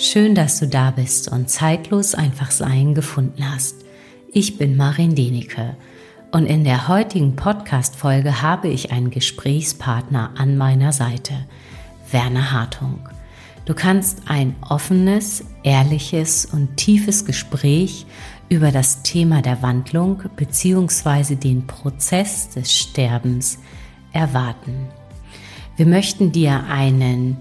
Schön, dass du da bist und zeitlos einfach Sein gefunden hast. Ich bin Marin Denike und in der heutigen Podcast-Folge habe ich einen Gesprächspartner an meiner Seite, Werner Hartung. Du kannst ein offenes, ehrliches und tiefes Gespräch über das Thema der Wandlung bzw. den Prozess des Sterbens erwarten. Wir möchten dir einen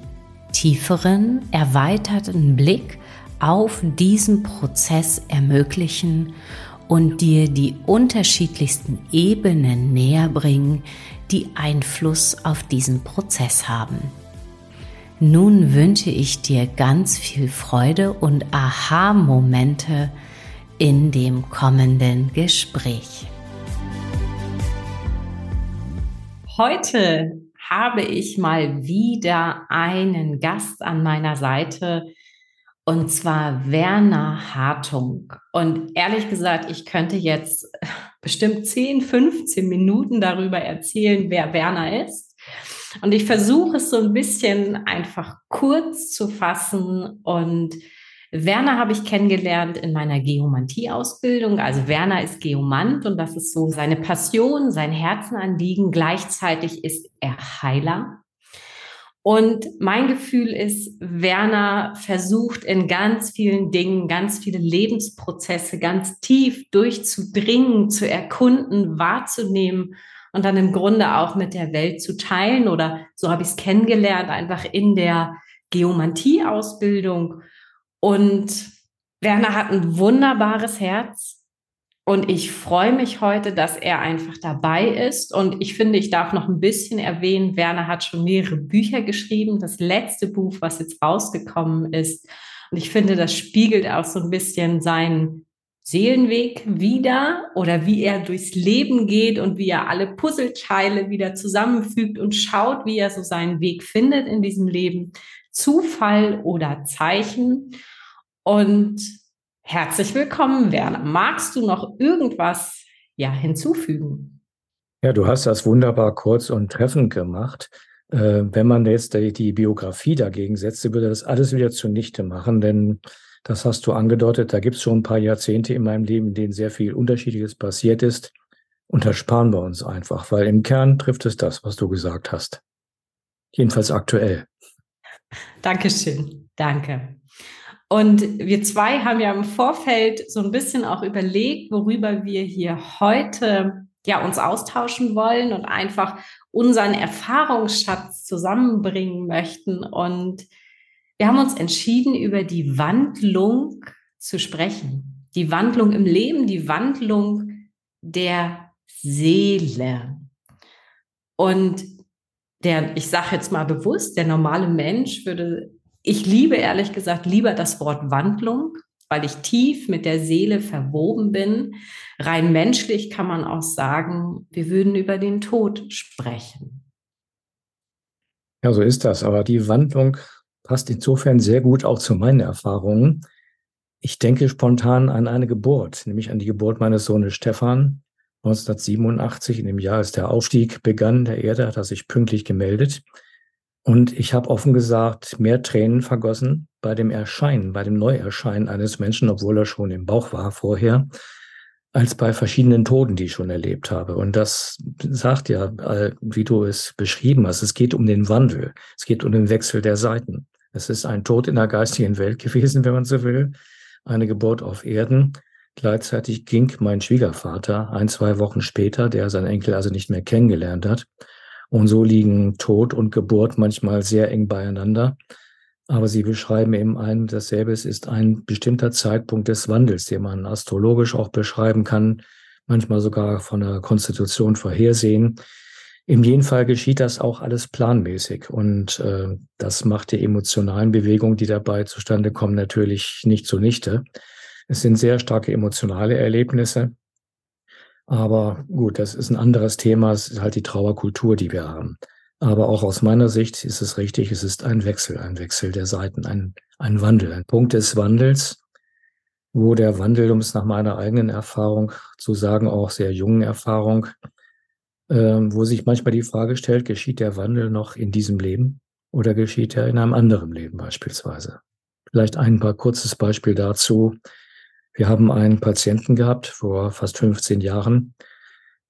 tieferen, erweiterten Blick auf diesen Prozess ermöglichen und dir die unterschiedlichsten Ebenen näher bringen, die Einfluss auf diesen Prozess haben. Nun wünsche ich dir ganz viel Freude und Aha-Momente in dem kommenden Gespräch. Heute habe ich mal wieder einen Gast an meiner Seite und zwar Werner Hartung. Und ehrlich gesagt, ich könnte jetzt bestimmt 10, 15 Minuten darüber erzählen, wer Werner ist. Und ich versuche es so ein bisschen einfach kurz zu fassen und Werner habe ich kennengelernt in meiner Geomantie-Ausbildung. Also Werner ist Geomant und das ist so seine Passion, sein Herzenanliegen. Gleichzeitig ist er Heiler. Und mein Gefühl ist, Werner versucht in ganz vielen Dingen, ganz viele Lebensprozesse ganz tief durchzudringen, zu erkunden, wahrzunehmen und dann im Grunde auch mit der Welt zu teilen. Oder so habe ich es kennengelernt, einfach in der Geomantie-Ausbildung. Und Werner hat ein wunderbares Herz. Und ich freue mich heute, dass er einfach dabei ist. Und ich finde, ich darf noch ein bisschen erwähnen, Werner hat schon mehrere Bücher geschrieben. Das letzte Buch, was jetzt rausgekommen ist. Und ich finde, das spiegelt auch so ein bisschen seinen Seelenweg wieder oder wie er durchs Leben geht und wie er alle Puzzleteile wieder zusammenfügt und schaut, wie er so seinen Weg findet in diesem Leben. Zufall oder Zeichen. Und herzlich willkommen, Werner. Magst du noch irgendwas ja, hinzufügen? Ja, du hast das wunderbar kurz und treffend gemacht. Äh, wenn man jetzt die, die Biografie dagegen setzte, würde das alles wieder zunichte machen, denn das hast du angedeutet, da gibt es schon ein paar Jahrzehnte in meinem Leben, in denen sehr viel Unterschiedliches passiert ist. Und das sparen wir uns einfach, weil im Kern trifft es das, was du gesagt hast. Jedenfalls aktuell. Dankeschön. Danke. Und wir zwei haben ja im Vorfeld so ein bisschen auch überlegt, worüber wir hier heute ja uns austauschen wollen und einfach unseren Erfahrungsschatz zusammenbringen möchten. Und wir haben uns entschieden, über die Wandlung zu sprechen. Die Wandlung im Leben, die Wandlung der Seele. Und der, ich sage jetzt mal bewusst, der normale Mensch würde ich liebe ehrlich gesagt lieber das Wort Wandlung, weil ich tief mit der Seele verwoben bin. Rein menschlich kann man auch sagen, wir würden über den Tod sprechen. Ja, so ist das. Aber die Wandlung passt insofern sehr gut auch zu meinen Erfahrungen. Ich denke spontan an eine Geburt, nämlich an die Geburt meines Sohnes Stefan 1987, in dem Jahr, als der Aufstieg begann der Erde, hat er sich pünktlich gemeldet. Und ich habe offen gesagt mehr Tränen vergossen bei dem Erscheinen, bei dem Neuerscheinen eines Menschen, obwohl er schon im Bauch war vorher, als bei verschiedenen Toten, die ich schon erlebt habe. Und das sagt ja, wie du es beschrieben hast, es geht um den Wandel, es geht um den Wechsel der Seiten. Es ist ein Tod in der geistigen Welt gewesen, wenn man so will, eine Geburt auf Erden. Gleichzeitig ging mein Schwiegervater ein, zwei Wochen später, der seinen Enkel also nicht mehr kennengelernt hat, und so liegen Tod und Geburt manchmal sehr eng beieinander. Aber sie beschreiben eben ein dasselbe. Es ist ein bestimmter Zeitpunkt des Wandels, den man astrologisch auch beschreiben kann, manchmal sogar von der Konstitution vorhersehen. In jedem Fall geschieht das auch alles planmäßig und äh, das macht die emotionalen Bewegungen, die dabei zustande kommen, natürlich nicht zunichte. Es sind sehr starke emotionale Erlebnisse, aber gut, das ist ein anderes Thema. Es ist halt die Trauerkultur, die wir haben. Aber auch aus meiner Sicht ist es richtig, es ist ein Wechsel, ein Wechsel der Seiten, ein, ein Wandel, ein Punkt des Wandels, wo der Wandel, um es nach meiner eigenen Erfahrung zu sagen, auch sehr jungen Erfahrung, ähm, wo sich manchmal die Frage stellt, geschieht der Wandel noch in diesem Leben oder geschieht er in einem anderen Leben beispielsweise? Vielleicht ein paar kurzes Beispiel dazu. Wir haben einen Patienten gehabt vor fast 15 Jahren,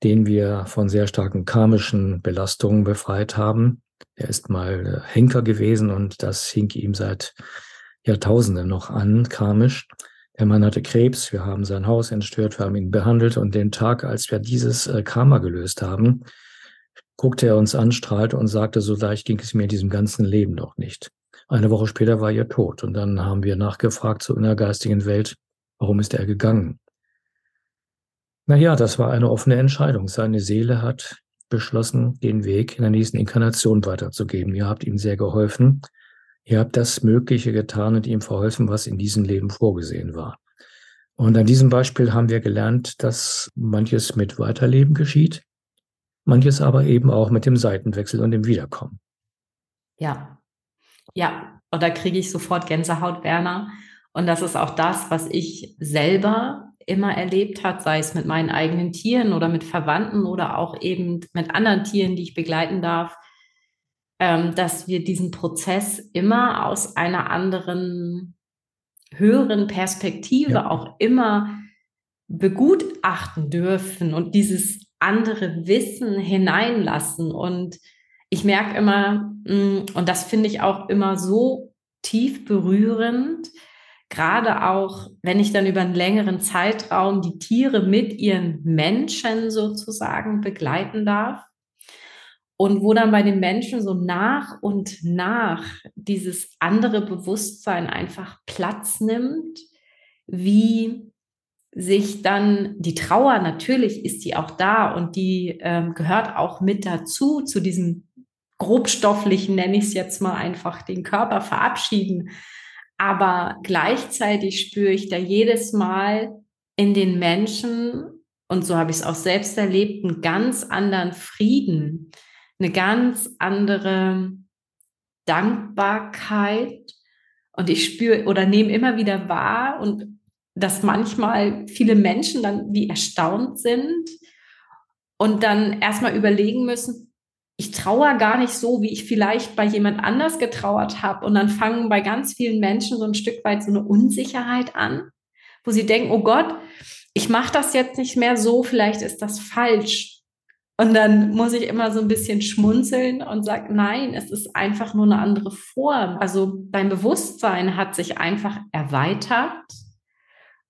den wir von sehr starken karmischen Belastungen befreit haben. Er ist mal Henker gewesen und das hing ihm seit Jahrtausenden noch an, karmisch. Der Mann hatte Krebs, wir haben sein Haus entstört, wir haben ihn behandelt und den Tag, als wir dieses äh, Karma gelöst haben, guckte er uns an, strahlte und sagte, so leicht ging es mir in diesem ganzen Leben noch nicht. Eine Woche später war er tot und dann haben wir nachgefragt zur innergeistigen Welt, warum ist er gegangen? Naja, das war eine offene Entscheidung. Seine Seele hat beschlossen, den Weg in der nächsten Inkarnation weiterzugeben. Ihr habt ihm sehr geholfen. Ihr habt das Mögliche getan und ihm verholfen, was in diesem Leben vorgesehen war. Und an diesem Beispiel haben wir gelernt, dass manches mit Weiterleben geschieht, manches aber eben auch mit dem Seitenwechsel und dem Wiederkommen. Ja, ja, und da kriege ich sofort Gänsehaut, Werner. Und das ist auch das, was ich selber immer erlebt hat, sei es mit meinen eigenen Tieren oder mit Verwandten oder auch eben mit anderen Tieren, die ich begleiten darf, ähm, dass wir diesen Prozess immer aus einer anderen, höheren Perspektive ja. auch immer begutachten dürfen und dieses andere Wissen hineinlassen. Und ich merke immer, mm, und das finde ich auch immer so tief berührend, gerade auch, wenn ich dann über einen längeren Zeitraum die Tiere mit ihren Menschen sozusagen begleiten darf. Und wo dann bei den Menschen so nach und nach dieses andere Bewusstsein einfach Platz nimmt, wie sich dann die Trauer, natürlich ist die auch da und die ähm, gehört auch mit dazu, zu diesem grobstofflichen, nenne ich es jetzt mal einfach, den Körper verabschieden. Aber gleichzeitig spüre ich da jedes Mal in den Menschen, und so habe ich es auch selbst erlebt, einen ganz anderen Frieden, eine ganz andere Dankbarkeit. Und ich spüre oder nehme immer wieder wahr und dass manchmal viele Menschen dann wie erstaunt sind und dann erstmal überlegen müssen, ich trauere gar nicht so, wie ich vielleicht bei jemand anders getrauert habe. Und dann fangen bei ganz vielen Menschen so ein Stück weit so eine Unsicherheit an, wo sie denken, oh Gott, ich mache das jetzt nicht mehr so, vielleicht ist das falsch. Und dann muss ich immer so ein bisschen schmunzeln und sage, nein, es ist einfach nur eine andere Form. Also dein Bewusstsein hat sich einfach erweitert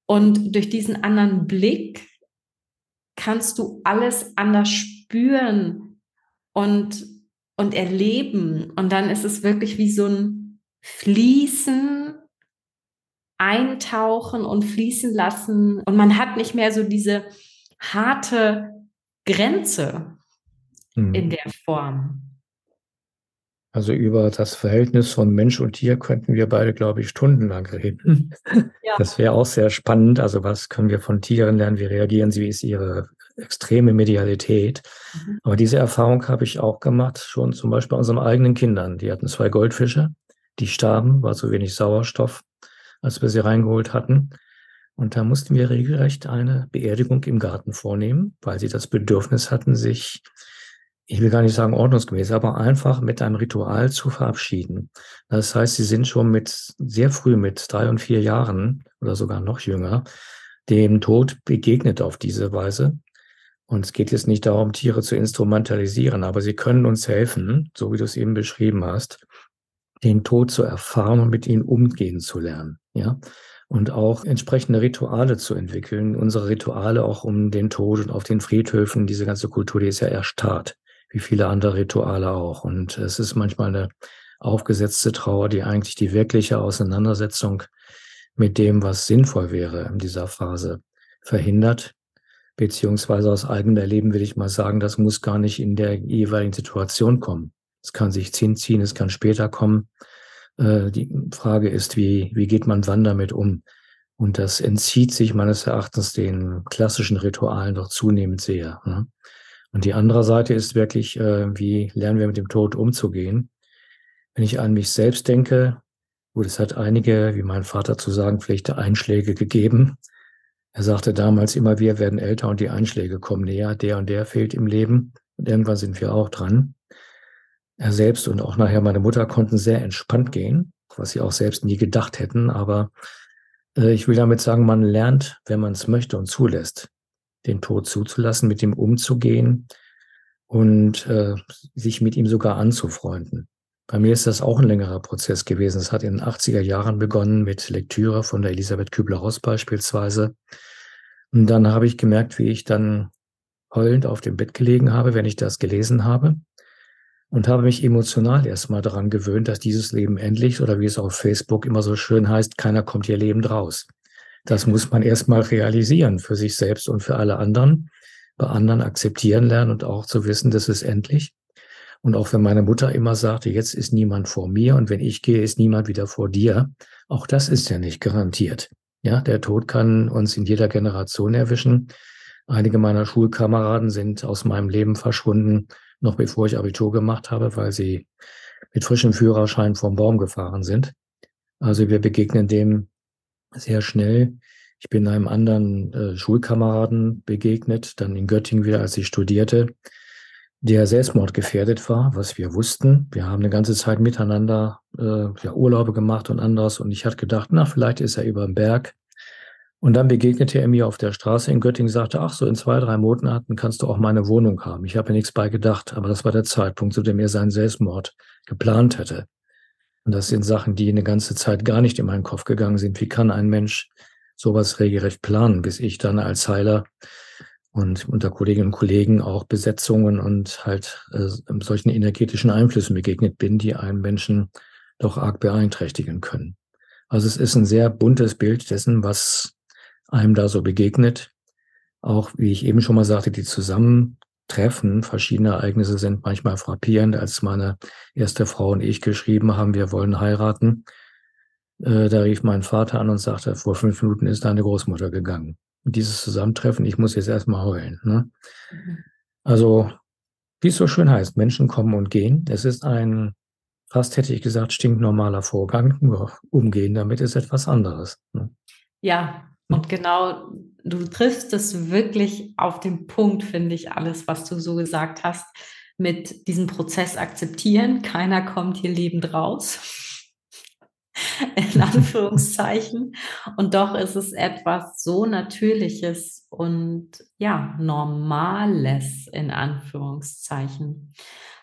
und durch diesen anderen Blick kannst du alles anders spüren, und, und erleben. Und dann ist es wirklich wie so ein Fließen, eintauchen und fließen lassen. Und man hat nicht mehr so diese harte Grenze mhm. in der Form. Also über das Verhältnis von Mensch und Tier könnten wir beide, glaube ich, stundenlang reden. Ja. Das wäre auch sehr spannend. Also was können wir von Tieren lernen? Wie reagieren sie? Wie ist ihre extreme Medialität. Mhm. Aber diese Erfahrung habe ich auch gemacht, schon zum Beispiel bei unseren eigenen Kindern. Die hatten zwei Goldfische, die starben, war zu wenig Sauerstoff, als wir sie reingeholt hatten. Und da mussten wir regelrecht eine Beerdigung im Garten vornehmen, weil sie das Bedürfnis hatten, sich, ich will gar nicht sagen ordnungsgemäß, aber einfach mit einem Ritual zu verabschieden. Das heißt, sie sind schon mit sehr früh, mit drei und vier Jahren oder sogar noch jünger, dem Tod begegnet auf diese Weise. Und es geht jetzt nicht darum, Tiere zu instrumentalisieren, aber sie können uns helfen, so wie du es eben beschrieben hast, den Tod zu erfahren und mit ihm umgehen zu lernen, ja. Und auch entsprechende Rituale zu entwickeln. Unsere Rituale auch um den Tod und auf den Friedhöfen, diese ganze Kultur, die ist ja erstarrt, wie viele andere Rituale auch. Und es ist manchmal eine aufgesetzte Trauer, die eigentlich die wirkliche Auseinandersetzung mit dem, was sinnvoll wäre in dieser Phase, verhindert beziehungsweise aus eigenem Erleben will ich mal sagen, das muss gar nicht in der jeweiligen Situation kommen. Es kann sich ziehen, es kann später kommen. Äh, die Frage ist, wie, wie geht man wann damit um? Und das entzieht sich meines Erachtens den klassischen Ritualen doch zunehmend sehr. Ne? Und die andere Seite ist wirklich, äh, wie lernen wir mit dem Tod umzugehen? Wenn ich an mich selbst denke, gut, es hat einige, wie mein Vater zu sagen vielleicht Einschläge gegeben, er sagte damals immer, wir werden älter und die Einschläge kommen näher, der und der fehlt im Leben und irgendwann sind wir auch dran. Er selbst und auch nachher meine Mutter konnten sehr entspannt gehen, was sie auch selbst nie gedacht hätten. Aber äh, ich will damit sagen, man lernt, wenn man es möchte und zulässt, den Tod zuzulassen, mit ihm umzugehen und äh, sich mit ihm sogar anzufreunden. Bei mir ist das auch ein längerer Prozess gewesen. Es hat in den 80er Jahren begonnen mit Lektüre von der Elisabeth Kübler-Ross beispielsweise. Und dann habe ich gemerkt, wie ich dann heulend auf dem Bett gelegen habe, wenn ich das gelesen habe. Und habe mich emotional erstmal daran gewöhnt, dass dieses Leben endlich, oder wie es auf Facebook immer so schön heißt, keiner kommt hier lebend raus. Das muss man erstmal realisieren für sich selbst und für alle anderen, bei anderen akzeptieren lernen und auch zu wissen, das ist endlich. Und auch wenn meine Mutter immer sagte, jetzt ist niemand vor mir und wenn ich gehe, ist niemand wieder vor dir, auch das ist ja nicht garantiert. Ja, der Tod kann uns in jeder Generation erwischen. Einige meiner Schulkameraden sind aus meinem Leben verschwunden, noch bevor ich Abitur gemacht habe, weil sie mit frischem Führerschein vom Baum gefahren sind. Also wir begegnen dem sehr schnell. Ich bin einem anderen äh, Schulkameraden begegnet, dann in Göttingen wieder, als ich studierte, der selbstmordgefährdet war, was wir wussten. Wir haben eine ganze Zeit miteinander äh, ja, Urlaube gemacht und anderes. Und ich hatte gedacht, na, vielleicht ist er über den Berg. Und dann begegnete er mir auf der Straße in Göttingen, sagte, ach, so in zwei, drei Monaten kannst du auch meine Wohnung haben. Ich habe mir nichts bei gedacht, aber das war der Zeitpunkt, zu dem er seinen Selbstmord geplant hätte. Und das sind Sachen, die eine ganze Zeit gar nicht in meinen Kopf gegangen sind. Wie kann ein Mensch sowas regelrecht planen, bis ich dann als Heiler und unter Kolleginnen und Kollegen auch Besetzungen und halt äh, solchen energetischen Einflüssen begegnet bin, die einen Menschen doch arg beeinträchtigen können. Also es ist ein sehr buntes Bild dessen, was einem da so begegnet. Auch, wie ich eben schon mal sagte, die Zusammentreffen verschiedener Ereignisse sind manchmal frappierend. Als meine erste Frau und ich geschrieben haben, wir wollen heiraten, äh, da rief mein Vater an und sagte, vor fünf Minuten ist deine Großmutter gegangen dieses Zusammentreffen, ich muss jetzt erstmal heulen. Ne? Mhm. Also, wie es so schön heißt, Menschen kommen und gehen. Es ist ein, fast hätte ich gesagt, stinknormaler Vorgang. Nur umgehen damit ist etwas anderes. Ne? Ja, und genau, du triffst es wirklich auf den Punkt, finde ich, alles, was du so gesagt hast, mit diesem Prozess akzeptieren. Keiner kommt hier lebend raus in Anführungszeichen. Und doch ist es etwas so Natürliches und ja, Normales in Anführungszeichen.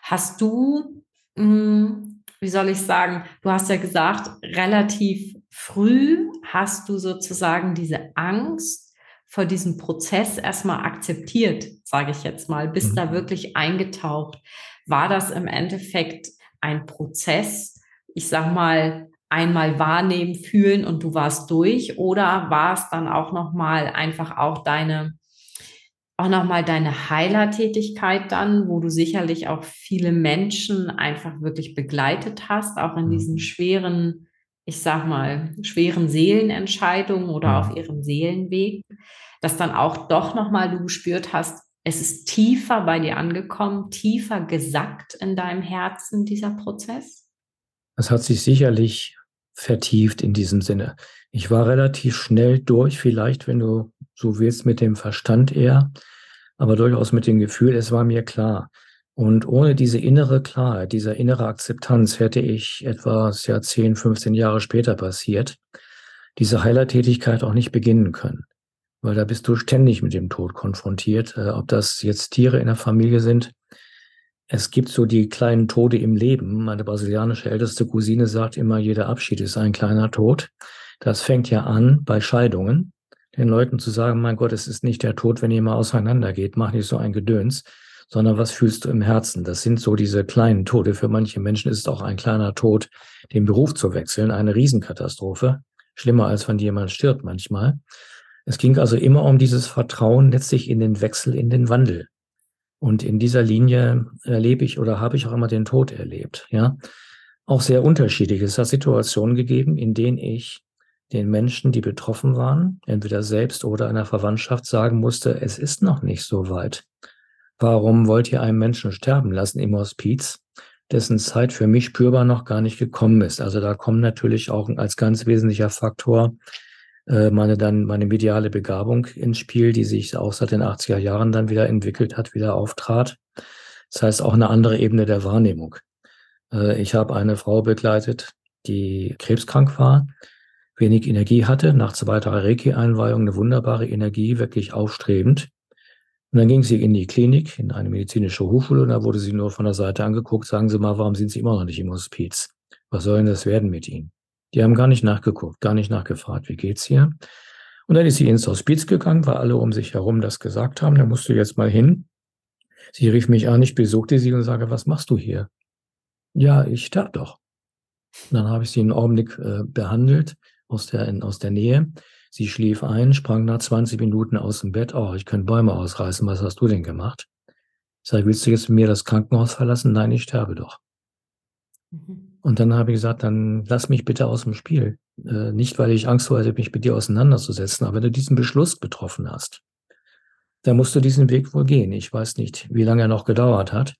Hast du, hm, wie soll ich sagen, du hast ja gesagt, relativ früh hast du sozusagen diese Angst vor diesem Prozess erstmal akzeptiert, sage ich jetzt mal, bist mhm. da wirklich eingetaucht. War das im Endeffekt ein Prozess, ich sag mal, einmal wahrnehmen, fühlen und du warst durch? Oder war es dann auch nochmal einfach auch deine, auch nochmal deine Heilertätigkeit dann, wo du sicherlich auch viele Menschen einfach wirklich begleitet hast, auch in diesen mhm. schweren, ich sag mal, schweren Seelenentscheidungen oder auf ihrem Seelenweg, dass dann auch doch nochmal du gespürt hast, es ist tiefer bei dir angekommen, tiefer gesackt in deinem Herzen, dieser Prozess? Das hat sich sicherlich vertieft in diesem Sinne. Ich war relativ schnell durch, vielleicht, wenn du so willst, mit dem Verstand eher, aber durchaus mit dem Gefühl, es war mir klar. Und ohne diese innere Klarheit, diese innere Akzeptanz hätte ich etwas ja 10, 15 Jahre später passiert, diese Heilertätigkeit auch nicht beginnen können. Weil da bist du ständig mit dem Tod konfrontiert, äh, ob das jetzt Tiere in der Familie sind, es gibt so die kleinen Tode im Leben. Meine brasilianische älteste Cousine sagt immer, jeder Abschied ist ein kleiner Tod. Das fängt ja an bei Scheidungen, den Leuten zu sagen, mein Gott, es ist nicht der Tod, wenn ihr mal auseinandergeht, mach nicht so ein Gedöns, sondern was fühlst du im Herzen? Das sind so diese kleinen Tode. Für manche Menschen ist auch ein kleiner Tod, den Beruf zu wechseln, eine Riesenkatastrophe. Schlimmer als wenn jemand stirbt manchmal. Es ging also immer um dieses Vertrauen letztlich in den Wechsel, in den Wandel. Und in dieser Linie erlebe ich oder habe ich auch immer den Tod erlebt, ja. Auch sehr unterschiedlich. Es hat Situationen gegeben, in denen ich den Menschen, die betroffen waren, entweder selbst oder einer Verwandtschaft sagen musste, es ist noch nicht so weit. Warum wollt ihr einen Menschen sterben lassen im Hospiz, dessen Zeit für mich spürbar noch gar nicht gekommen ist? Also da kommen natürlich auch als ganz wesentlicher Faktor meine dann meine mediale Begabung ins Spiel, die sich auch seit den 80er Jahren dann wieder entwickelt hat, wieder auftrat. Das heißt auch eine andere Ebene der Wahrnehmung. Äh, ich habe eine Frau begleitet, die krebskrank war, wenig Energie hatte, nach zweiter Reiki-Einweihung eine wunderbare Energie, wirklich aufstrebend. Und dann ging sie in die Klinik, in eine medizinische Hochschule, und da wurde sie nur von der Seite angeguckt. Sagen Sie mal, warum sind Sie immer noch nicht im Hospiz? Was soll denn das werden mit Ihnen? Die haben gar nicht nachgeguckt, gar nicht nachgefragt, wie geht's hier? Und dann ist sie ins Hospiz gegangen, weil alle um sich herum das gesagt haben, da musst du jetzt mal hin. Sie rief mich an, ich besuchte sie und sage, was machst du hier? Ja, ich sterbe doch. Und dann habe ich sie einen Augenblick äh, behandelt aus der, in, aus der Nähe. Sie schlief ein, sprang nach 20 Minuten aus dem Bett. Oh, ich könnte Bäume ausreißen. Was hast du denn gemacht? Ich sage, willst du jetzt mit mir das Krankenhaus verlassen? Nein, ich sterbe doch. Mhm. Und dann habe ich gesagt, dann lass mich bitte aus dem Spiel. Äh, nicht, weil ich Angst hatte, mich mit dir auseinanderzusetzen, aber wenn du diesen Beschluss getroffen hast, dann musst du diesen Weg wohl gehen. Ich weiß nicht, wie lange er noch gedauert hat,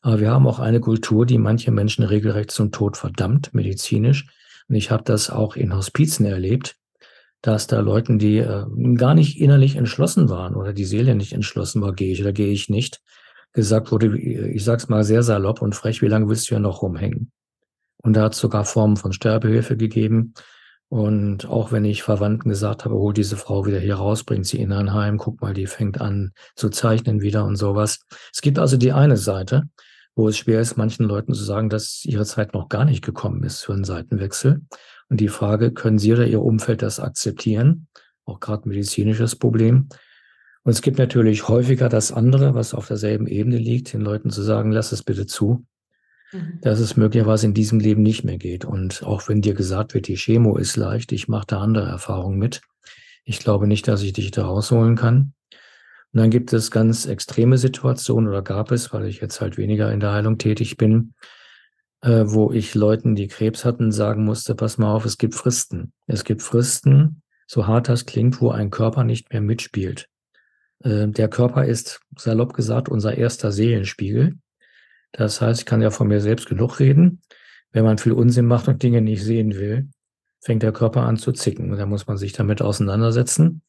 aber wir haben auch eine Kultur, die manche Menschen regelrecht zum Tod verdammt, medizinisch. Und ich habe das auch in Hospizen erlebt, dass da Leuten, die äh, gar nicht innerlich entschlossen waren oder die Seele nicht entschlossen war, gehe ich oder gehe ich nicht, gesagt wurde, ich sag's mal sehr salopp und frech, wie lange willst du ja noch rumhängen? Und da hat es sogar Formen von Sterbehilfe gegeben. Und auch wenn ich Verwandten gesagt habe, hol diese Frau wieder hier raus, bringt sie in ein Heim, guck mal, die fängt an zu zeichnen wieder und sowas. Es gibt also die eine Seite, wo es schwer ist, manchen Leuten zu sagen, dass ihre Zeit noch gar nicht gekommen ist für einen Seitenwechsel. Und die Frage, können Sie oder Ihr Umfeld das akzeptieren? Auch gerade medizinisches Problem. Und es gibt natürlich häufiger das andere, was auf derselben Ebene liegt, den Leuten zu sagen, lass es bitte zu. Mhm. dass es möglicherweise in diesem Leben nicht mehr geht. Und auch wenn dir gesagt wird, die Chemo ist leicht, ich mache da andere Erfahrungen mit. Ich glaube nicht, dass ich dich da rausholen kann. Und dann gibt es ganz extreme Situationen oder gab es, weil ich jetzt halt weniger in der Heilung tätig bin, äh, wo ich Leuten, die Krebs hatten, sagen musste, pass mal auf, es gibt Fristen. Es gibt Fristen, so hart das klingt, wo ein Körper nicht mehr mitspielt. Äh, der Körper ist, salopp gesagt, unser erster Seelenspiegel. Das heißt, ich kann ja von mir selbst genug reden. Wenn man viel Unsinn macht und Dinge nicht sehen will, fängt der Körper an zu zicken. Und da muss man sich damit auseinandersetzen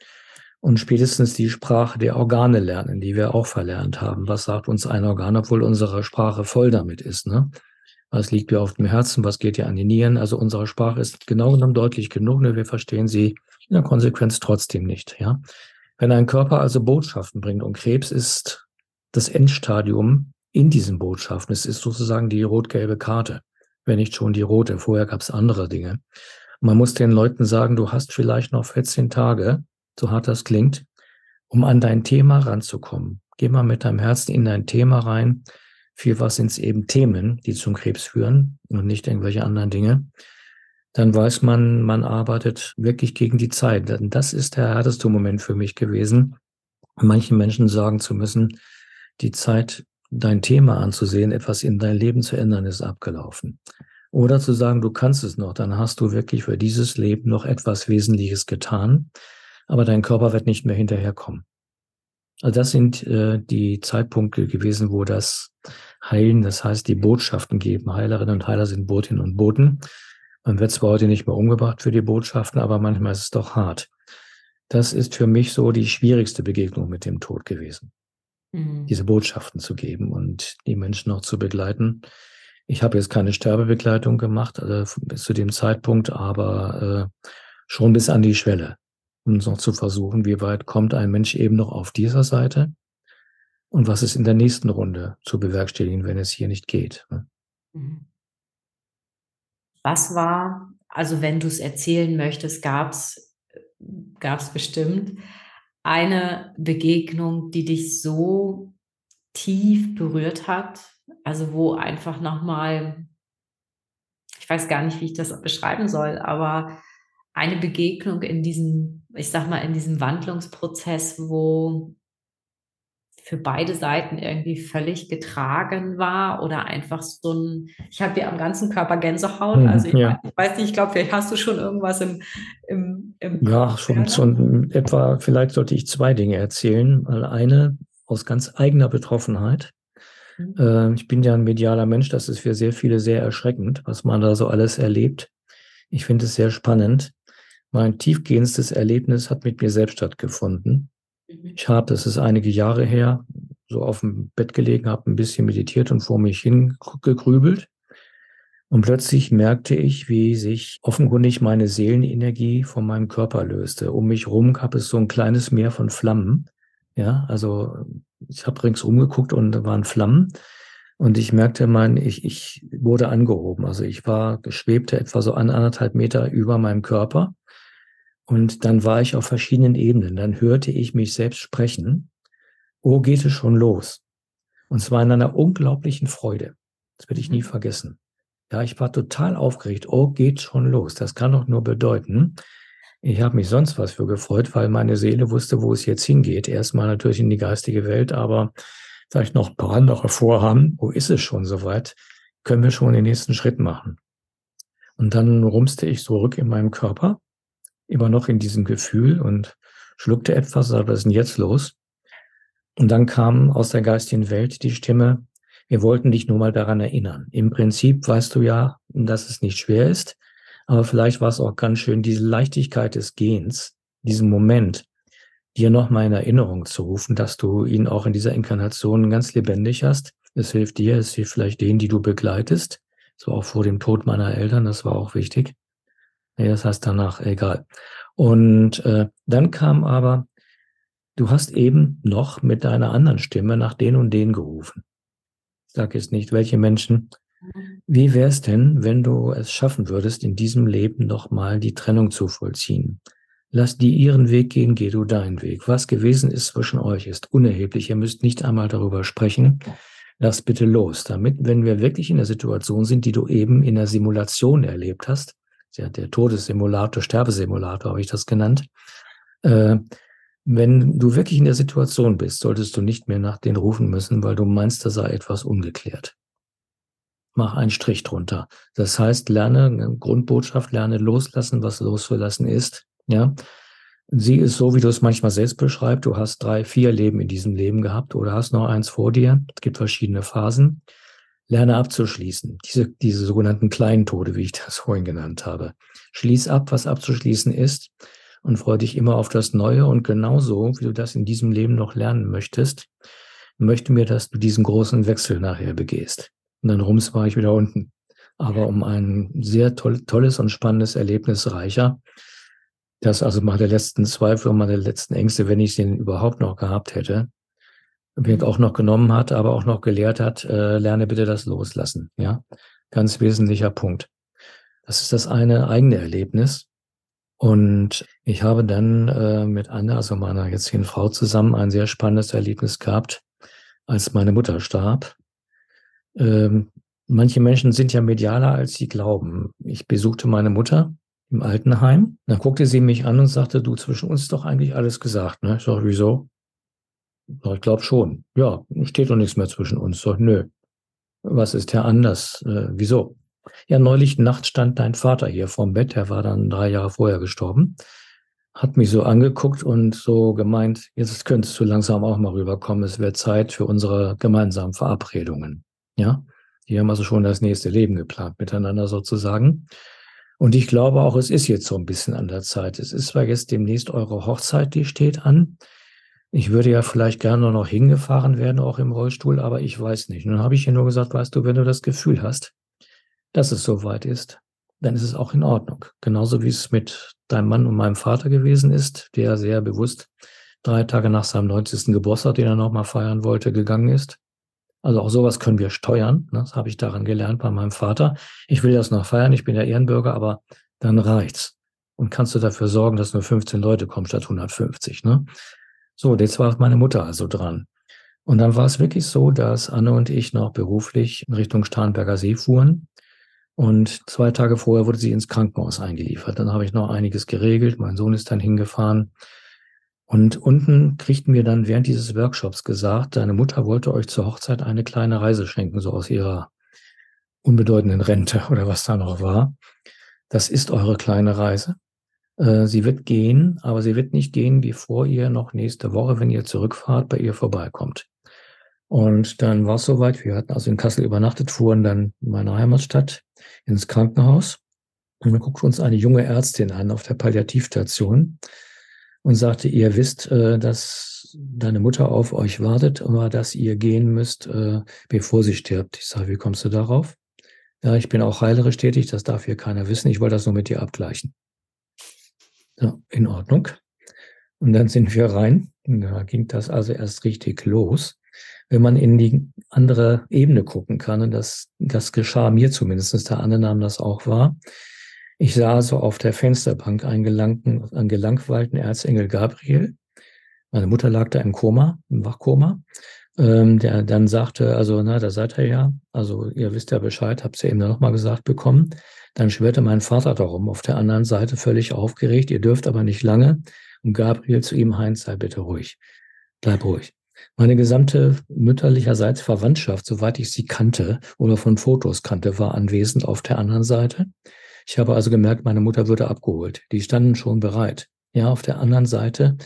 und spätestens die Sprache der Organe lernen, die wir auch verlernt haben. Was sagt uns ein Organ, obwohl unsere Sprache voll damit ist? Ne? Was liegt mir auf dem Herzen? Was geht dir an die Nieren? Also unsere Sprache ist genau genommen deutlich genug, nur wir verstehen sie in der Konsequenz trotzdem nicht. Ja? Wenn ein Körper also Botschaften bringt und Krebs ist das Endstadium in diesen Botschaften. Es ist sozusagen die rot-gelbe Karte, wenn nicht schon die rote. Vorher gab es andere Dinge. Man muss den Leuten sagen, du hast vielleicht noch 14 Tage, so hart das klingt, um an dein Thema ranzukommen. Geh mal mit deinem Herzen in dein Thema rein. Viel was sind es eben Themen, die zum Krebs führen und nicht irgendwelche anderen Dinge. Dann weiß man, man arbeitet wirklich gegen die Zeit. Das ist der härteste Moment für mich gewesen, manchen Menschen sagen zu müssen, die Zeit dein Thema anzusehen, etwas in dein Leben zu ändern, ist abgelaufen. Oder zu sagen, du kannst es noch, dann hast du wirklich für dieses Leben noch etwas Wesentliches getan, aber dein Körper wird nicht mehr hinterherkommen. Also das sind äh, die Zeitpunkte gewesen, wo das Heilen, das heißt die Botschaften geben. Heilerinnen und Heiler sind Botinnen und Boten. Man wird zwar heute nicht mehr umgebracht für die Botschaften, aber manchmal ist es doch hart. Das ist für mich so die schwierigste Begegnung mit dem Tod gewesen mhm. diese Botschaften zu geben und die Menschen noch zu begleiten. Ich habe jetzt keine Sterbebegleitung gemacht also bis zu dem Zeitpunkt, aber äh, schon bis an die Schwelle, um noch zu versuchen, wie weit kommt ein Mensch eben noch auf dieser Seite und was ist in der nächsten Runde zu bewerkstelligen, wenn es hier nicht geht. Ne? Mhm. Was war, also wenn du es erzählen möchtest, gab es bestimmt eine Begegnung, die dich so tief berührt hat? Also wo einfach nochmal, ich weiß gar nicht, wie ich das beschreiben soll, aber eine Begegnung in diesem, ich sag mal, in diesem Wandlungsprozess, wo für beide Seiten irgendwie völlig getragen war oder einfach so ein, ich habe ja am ganzen Körper Gänsehaut. Hm, also ich, ja. weiß, ich weiß nicht, ich glaube, vielleicht hast du schon irgendwas im, im, im Ja, schon, schon etwa, vielleicht sollte ich zwei Dinge erzählen. Weil eine aus ganz eigener Betroffenheit. Mhm. Äh, ich bin ja ein medialer Mensch, das ist für sehr viele sehr erschreckend, was man da so alles erlebt. Ich finde es sehr spannend. Mein tiefgehendstes Erlebnis hat mit mir selbst stattgefunden. Ich habe, das ist einige Jahre her, so auf dem Bett gelegen, habe ein bisschen meditiert und vor mich hingegrübelt. Und plötzlich merkte ich, wie sich offenkundig meine Seelenenergie von meinem Körper löste. Um mich rum gab es so ein kleines Meer von Flammen. Ja, also ich habe ringsum geguckt und da waren Flammen. Und ich merkte, mein, ich, ich wurde angehoben. Also ich war, schwebte etwa so an anderthalb Meter über meinem Körper. Und dann war ich auf verschiedenen Ebenen. Dann hörte ich mich selbst sprechen. Oh, geht es schon los? Und zwar in einer unglaublichen Freude. Das werde ich nie mhm. vergessen. Ja, ich war total aufgeregt. Oh, geht schon los. Das kann doch nur bedeuten, ich habe mich sonst was für gefreut, weil meine Seele wusste, wo es jetzt hingeht. Erstmal natürlich in die geistige Welt, aber vielleicht noch ein paar andere Vorhaben. Wo ist es schon soweit? Können wir schon den nächsten Schritt machen? Und dann rumste ich zurück in meinem Körper, immer noch in diesem Gefühl und schluckte etwas, aber was ist denn jetzt los? Und dann kam aus der geistigen Welt die Stimme, wir wollten dich nur mal daran erinnern. Im Prinzip weißt du ja, dass es nicht schwer ist, aber vielleicht war es auch ganz schön, diese Leichtigkeit des Gehens, diesen Moment, dir nochmal in Erinnerung zu rufen, dass du ihn auch in dieser Inkarnation ganz lebendig hast. Es hilft dir, es hilft vielleicht denen, die du begleitest. So auch vor dem Tod meiner Eltern, das war auch wichtig. Nee, das heißt danach, egal. Und äh, dann kam aber, du hast eben noch mit deiner anderen Stimme nach den und den gerufen sag jetzt nicht, welche Menschen. Wie wäre es denn, wenn du es schaffen würdest, in diesem Leben nochmal die Trennung zu vollziehen? Lass die ihren Weg gehen, geh du deinen Weg. Was gewesen ist zwischen euch, ist unerheblich. Ihr müsst nicht einmal darüber sprechen. Lass bitte los, damit, wenn wir wirklich in der Situation sind, die du eben in der Simulation erlebt hast, ja, der Todessimulator, Sterbesimulator habe ich das genannt, äh, wenn du wirklich in der Situation bist, solltest du nicht mehr nach denen rufen müssen, weil du meinst, da sei etwas ungeklärt. Mach einen Strich drunter. Das heißt, lerne, Grundbotschaft, lerne loslassen, was loszulassen ist. Ja. Sie ist so, wie du es manchmal selbst beschreibst. Du hast drei, vier Leben in diesem Leben gehabt oder hast noch eins vor dir. Es gibt verschiedene Phasen. Lerne abzuschließen. Diese, diese sogenannten kleinen Tode, wie ich das vorhin genannt habe. Schließ ab, was abzuschließen ist und freue dich immer auf das Neue. Und genauso, wie du das in diesem Leben noch lernen möchtest, möchte mir, dass du diesen großen Wechsel nachher begehst. Und dann rums war ich wieder unten. Aber um ein sehr toll, tolles und spannendes Erlebnis reicher, das also der letzten Zweifel und meine letzten Ängste, wenn ich den überhaupt noch gehabt hätte, mir auch noch genommen hat, aber auch noch gelehrt hat, äh, lerne bitte das loslassen. Ja, ganz wesentlicher Punkt. Das ist das eine eigene Erlebnis. Und ich habe dann äh, mit Anne, also meiner jetzigen Frau zusammen, ein sehr spannendes Erlebnis gehabt, als meine Mutter starb. Ähm, manche Menschen sind ja medialer, als sie glauben. Ich besuchte meine Mutter im Altenheim. Dann guckte sie mich an und sagte, du, zwischen uns ist doch eigentlich alles gesagt. Ne? Ich sag, wieso? Ich glaube schon. Ja, steht doch nichts mehr zwischen uns. Sag, nö. Was ist ja anders? Äh, wieso? Ja, neulich Nacht stand dein Vater hier vorm Bett, der war dann drei Jahre vorher gestorben, hat mich so angeguckt und so gemeint, jetzt könntest du langsam auch mal rüberkommen, es wäre Zeit für unsere gemeinsamen Verabredungen. Ja, die haben also schon das nächste Leben geplant miteinander sozusagen. Und ich glaube auch, es ist jetzt so ein bisschen an der Zeit. Es ist zwar jetzt demnächst eure Hochzeit, die steht an. Ich würde ja vielleicht gerne noch hingefahren werden, auch im Rollstuhl, aber ich weiß nicht. Nun habe ich ihr nur gesagt, weißt du, wenn du das Gefühl hast, dass es soweit ist, dann ist es auch in Ordnung. Genauso wie es mit deinem Mann und meinem Vater gewesen ist, der sehr bewusst drei Tage nach seinem 90. Geburtstag, den er nochmal feiern wollte, gegangen ist. Also auch sowas können wir steuern. Ne? Das habe ich daran gelernt bei meinem Vater. Ich will das noch feiern, ich bin ja Ehrenbürger, aber dann reicht's. Und kannst du dafür sorgen, dass nur 15 Leute kommen statt 150. Ne? So, jetzt war meine Mutter also dran. Und dann war es wirklich so, dass Anne und ich noch beruflich in Richtung Starnberger See fuhren. Und zwei Tage vorher wurde sie ins Krankenhaus eingeliefert. Dann habe ich noch einiges geregelt. Mein Sohn ist dann hingefahren. Und unten kriegten wir dann während dieses Workshops gesagt, deine Mutter wollte euch zur Hochzeit eine kleine Reise schenken, so aus ihrer unbedeutenden Rente oder was da noch war. Das ist eure kleine Reise. Äh, sie wird gehen, aber sie wird nicht gehen, bevor ihr noch nächste Woche, wenn ihr zurückfahrt, bei ihr vorbeikommt. Und dann war es soweit. Wir hatten also in Kassel übernachtet, fuhren dann in meine Heimatstadt ins Krankenhaus. Und dann guckte uns eine junge Ärztin an auf der Palliativstation und sagte, ihr wisst, äh, dass deine Mutter auf euch wartet, aber dass ihr gehen müsst, äh, bevor sie stirbt. Ich sage, wie kommst du darauf? Ja, ich bin auch heilerisch tätig, das darf hier keiner wissen. Ich wollte das nur mit dir abgleichen. Ja, in Ordnung. Und dann sind wir rein. Da ging das also erst richtig los. Wenn man in die andere Ebene gucken kann, und das, das geschah mir zumindest, der andere nahm das auch wahr. Ich sah so auf der Fensterbank einen, einen gelangweilten Erzengel Gabriel. Meine Mutter lag da im Koma, im Wachkoma. Ähm, der dann sagte, also, na, da seid ihr ja, also ihr wisst ja Bescheid, hab's ja eben nochmal gesagt bekommen. Dann schwörte mein Vater darum, auf der anderen Seite völlig aufgeregt, ihr dürft aber nicht lange. Und Gabriel zu ihm, Heinz, sei bitte ruhig. Bleib ruhig. Meine gesamte mütterlicherseits Verwandtschaft, soweit ich sie kannte oder von Fotos kannte, war anwesend auf der anderen Seite. Ich habe also gemerkt, meine Mutter würde abgeholt. Die standen schon bereit. Ja, auf der anderen Seite,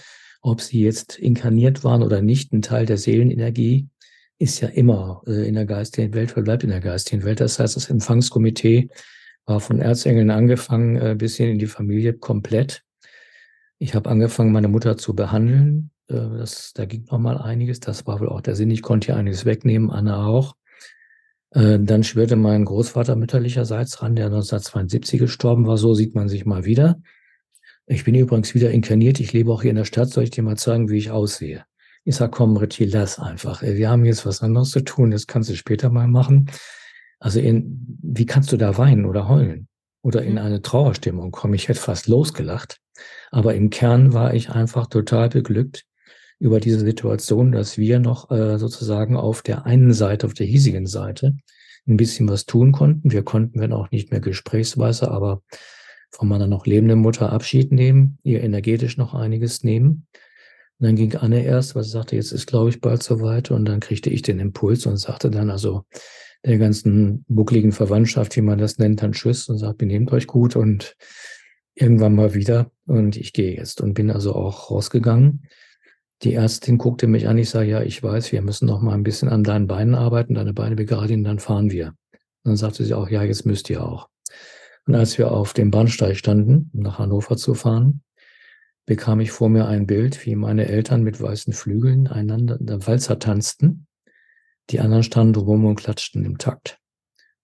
ob sie jetzt inkarniert waren oder nicht, ein Teil der Seelenenergie ist ja immer äh, in der geistigen Welt, verbleibt in der geistigen Welt. Das heißt, das Empfangskomitee war von Erzengeln angefangen äh, bis hin in die Familie komplett. Ich habe angefangen, meine Mutter zu behandeln. Äh, das, da ging noch mal einiges. Das war wohl auch der Sinn. Ich konnte hier einiges wegnehmen, Anna auch. Äh, dann schwirrte mein Großvater mütterlicherseits ran, der 1972 gestorben war. So sieht man sich mal wieder. Ich bin übrigens wieder inkarniert. Ich lebe auch hier in der Stadt. Soll ich dir mal zeigen, wie ich aussehe? Ich sag, komm, Ritti, lass einfach. Wir haben jetzt was anderes zu tun. Das kannst du später mal machen. Also in, wie kannst du da weinen oder heulen? Oder in mhm. eine Trauerstimmung kommen? Ich hätte fast losgelacht. Aber im Kern war ich einfach total beglückt über diese Situation, dass wir noch äh, sozusagen auf der einen Seite, auf der hiesigen Seite, ein bisschen was tun konnten. Wir konnten, wenn auch nicht mehr gesprächsweise, aber von meiner noch lebenden Mutter Abschied nehmen, ihr energetisch noch einiges nehmen. Und dann ging Anne erst, weil sie sagte, jetzt ist, glaube ich, bald soweit. Und dann kriegte ich den Impuls und sagte dann also der ganzen buckligen Verwandtschaft, wie man das nennt, dann Tschüss und sagt, benehmt euch gut und irgendwann mal wieder. Und ich gehe jetzt und bin also auch rausgegangen. Die Ärztin guckte mich an, ich sage, ja, ich weiß, wir müssen noch mal ein bisschen an deinen Beinen arbeiten, deine Beine begradigen, dann fahren wir. Und dann sagte sie auch, ja, jetzt müsst ihr auch. Und als wir auf dem Bahnsteig standen, um nach Hannover zu fahren, bekam ich vor mir ein Bild, wie meine Eltern mit weißen Flügeln einander der Walzer tanzten. Die anderen standen rum und klatschten im Takt.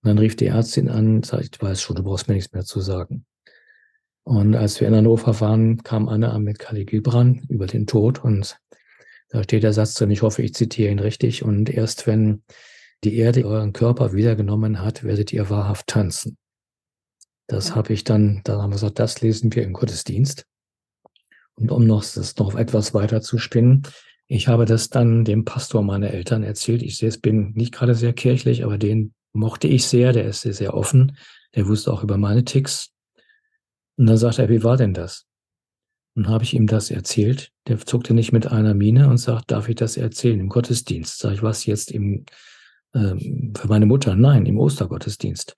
Und dann rief die Ärztin an, sagte, ich weiß schon, du brauchst mir nichts mehr zu sagen. Und als wir in Hannover waren, kam Anne an mit Kali Gilbran über den Tod und da steht der Satz drin, ich hoffe, ich zitiere ihn richtig, und erst wenn die Erde euren Körper wiedergenommen hat, werdet ihr wahrhaft tanzen. Das ja. habe ich dann, da haben wir gesagt, das lesen wir im Gottesdienst. Und um noch, das noch etwas weiter zu spinnen, ich habe das dann dem Pastor meiner Eltern erzählt. Ich sehe, es bin nicht gerade sehr kirchlich, aber den mochte ich sehr, der ist sehr, sehr offen. Der wusste auch über meine Ticks. Und dann sagte er, wie war denn das? Und habe ich ihm das erzählt. Der zuckte nicht mit einer Miene und sagt, darf ich das erzählen im Gottesdienst? Sag ich, was jetzt im, ähm, für meine Mutter? Nein, im Ostergottesdienst.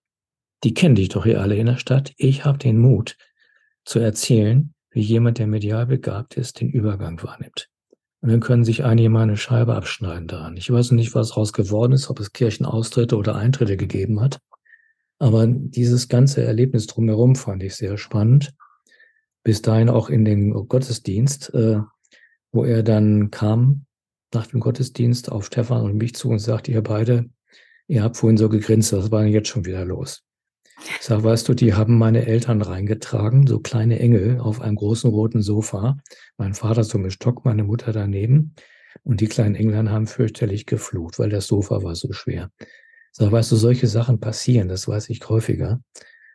Die kennen dich doch hier alle in der Stadt. Ich habe den Mut zu erzählen, wie jemand, der medial begabt ist, den Übergang wahrnimmt. Und dann können sich einige mal eine Scheibe abschneiden daran. Ich weiß nicht, was daraus geworden ist, ob es Kirchenaustritte oder Eintritte gegeben hat. Aber dieses ganze Erlebnis drumherum fand ich sehr spannend. Bis dahin auch in den Gottesdienst, äh, wo er dann kam nach dem Gottesdienst auf Stefan und mich zu und sagte, ihr beide, ihr habt vorhin so gegrinst, was war denn jetzt schon wieder los? Ich sag, weißt du, die haben meine Eltern reingetragen, so kleine Engel auf einem großen roten Sofa. Mein Vater so mit Stock, meine Mutter daneben. Und die kleinen Englein haben fürchterlich geflucht, weil das Sofa war so schwer. So, weißt du, solche Sachen passieren, das weiß ich häufiger,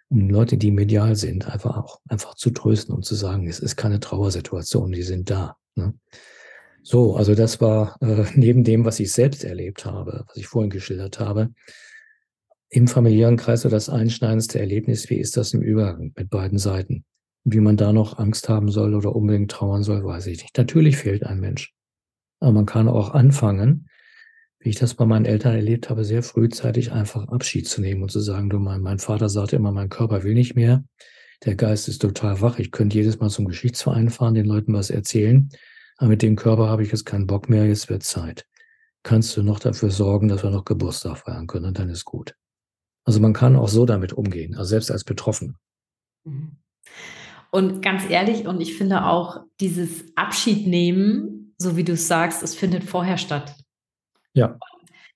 um Leute, die medial sind, einfach auch einfach zu trösten und zu sagen, es ist keine Trauersituation, die sind da. Ne? So, also das war äh, neben dem, was ich selbst erlebt habe, was ich vorhin geschildert habe, im familiären Kreis so das einschneidendste Erlebnis, wie ist das im Übergang mit beiden Seiten? Wie man da noch Angst haben soll oder unbedingt trauern soll, weiß ich nicht. Natürlich fehlt ein Mensch. Aber man kann auch anfangen, wie ich das bei meinen Eltern erlebt habe, sehr frühzeitig einfach Abschied zu nehmen und zu sagen, du, mein, mein Vater sagte immer, mein Körper will nicht mehr. Der Geist ist total wach. Ich könnte jedes Mal zum Geschichtsverein fahren, den Leuten was erzählen. Aber mit dem Körper habe ich jetzt keinen Bock mehr. Jetzt wird Zeit. Kannst du noch dafür sorgen, dass wir noch Geburtstag feiern können und dann ist gut. Also man kann auch so damit umgehen, also selbst als Betroffener. Mhm. Und ganz ehrlich, und ich finde auch dieses Abschied nehmen, so wie du es sagst, es findet vorher statt. Ja.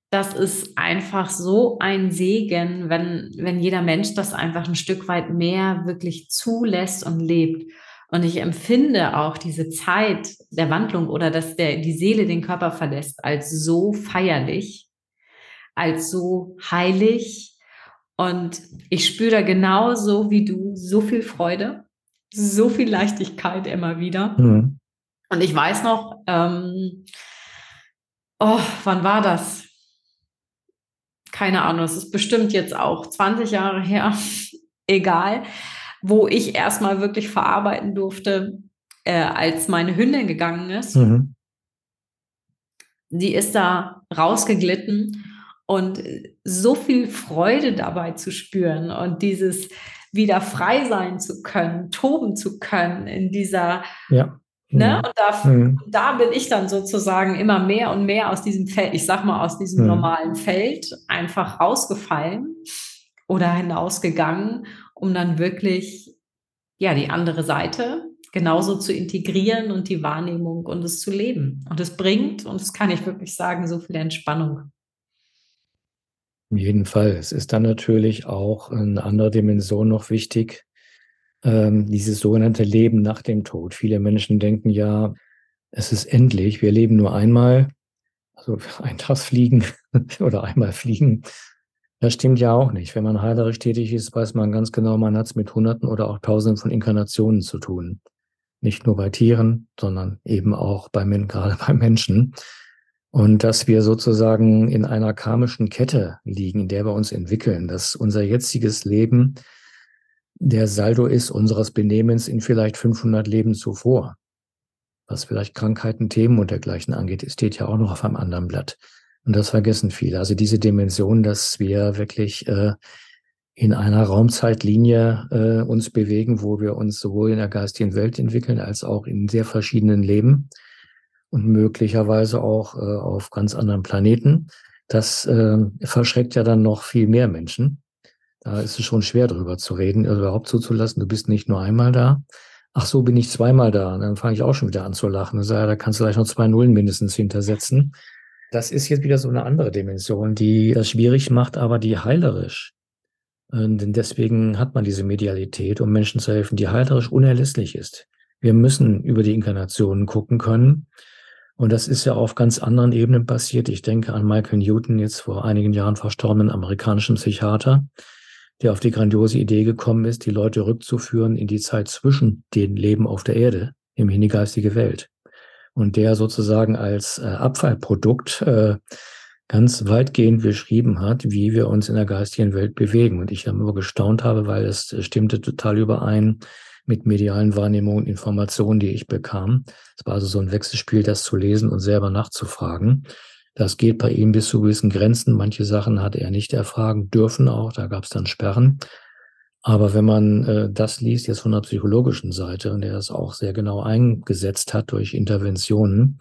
das ist einfach so ein Segen, wenn, wenn jeder Mensch das einfach ein Stück weit mehr wirklich zulässt und lebt. Und ich empfinde auch diese Zeit der Wandlung oder dass der, die Seele den Körper verlässt als so feierlich, als so heilig. Und ich spüre da genauso wie du so viel Freude, so viel Leichtigkeit immer wieder. Mhm. Und ich weiß noch, ähm, oh, wann war das? keine Ahnung, es ist bestimmt jetzt auch 20 Jahre her, egal, wo ich erstmal wirklich verarbeiten durfte, äh, als meine Hündin gegangen ist. Mhm. Die ist da rausgeglitten und so viel Freude dabei zu spüren und dieses wieder frei sein zu können, toben zu können in dieser ja. Ne? Mhm. Und da, mhm. da bin ich dann sozusagen immer mehr und mehr aus diesem Feld, ich sag mal aus diesem mhm. normalen Feld einfach rausgefallen oder hinausgegangen, um dann wirklich ja die andere Seite genauso zu integrieren und die Wahrnehmung und es zu leben. Und es bringt, und das kann ich wirklich sagen, so viel Entspannung. In jedem Fall. Es ist dann natürlich auch eine andere Dimension noch wichtig, ähm, dieses sogenannte Leben nach dem Tod. Viele Menschen denken ja, es ist endlich, wir leben nur einmal, also ein Tag fliegen oder einmal fliegen. Das stimmt ja auch nicht. Wenn man heilerisch tätig ist, weiß man ganz genau, man hat es mit Hunderten oder auch Tausenden von Inkarnationen zu tun. Nicht nur bei Tieren, sondern eben auch bei, gerade bei Menschen. Und dass wir sozusagen in einer karmischen Kette liegen, in der wir uns entwickeln, dass unser jetziges Leben der Saldo ist unseres Benehmens in vielleicht 500 Leben zuvor. Was vielleicht Krankheiten, Themen und dergleichen angeht, steht ja auch noch auf einem anderen Blatt. Und das vergessen viele. Also diese Dimension, dass wir wirklich äh, in einer Raumzeitlinie äh, uns bewegen, wo wir uns sowohl in der geistigen Welt entwickeln als auch in sehr verschiedenen Leben und möglicherweise auch äh, auf ganz anderen Planeten. Das äh, verschreckt ja dann noch viel mehr Menschen. Da ist es schon schwer drüber zu reden, überhaupt zuzulassen. Du bist nicht nur einmal da. Ach so, bin ich zweimal da. Und dann fange ich auch schon wieder an zu lachen und sage, da kannst du gleich noch zwei Nullen mindestens hintersetzen. Das ist jetzt wieder so eine andere Dimension, die das schwierig macht, aber die heilerisch. Und denn deswegen hat man diese Medialität, um Menschen zu helfen, die heilerisch unerlässlich ist. Wir müssen über die Inkarnationen gucken können. Und das ist ja auf ganz anderen Ebenen passiert. Ich denke an Michael Newton, jetzt vor einigen Jahren verstorbenen amerikanischen Psychiater, der auf die grandiose Idee gekommen ist, die Leute rückzuführen in die Zeit zwischen den Leben auf der Erde, nämlich in die geistige Welt. Und der sozusagen als äh, Abfallprodukt äh, ganz weitgehend beschrieben hat, wie wir uns in der geistigen Welt bewegen. Und ich immer gestaunt habe, weil es stimmte total überein mit medialen Wahrnehmungen, Informationen, die ich bekam. Es war also so ein Wechselspiel, das zu lesen und selber nachzufragen. Das geht bei ihm bis zu gewissen Grenzen. Manche Sachen hat er nicht erfragen dürfen auch, da gab es dann Sperren. Aber wenn man äh, das liest, jetzt von der psychologischen Seite, und er das auch sehr genau eingesetzt hat durch Interventionen,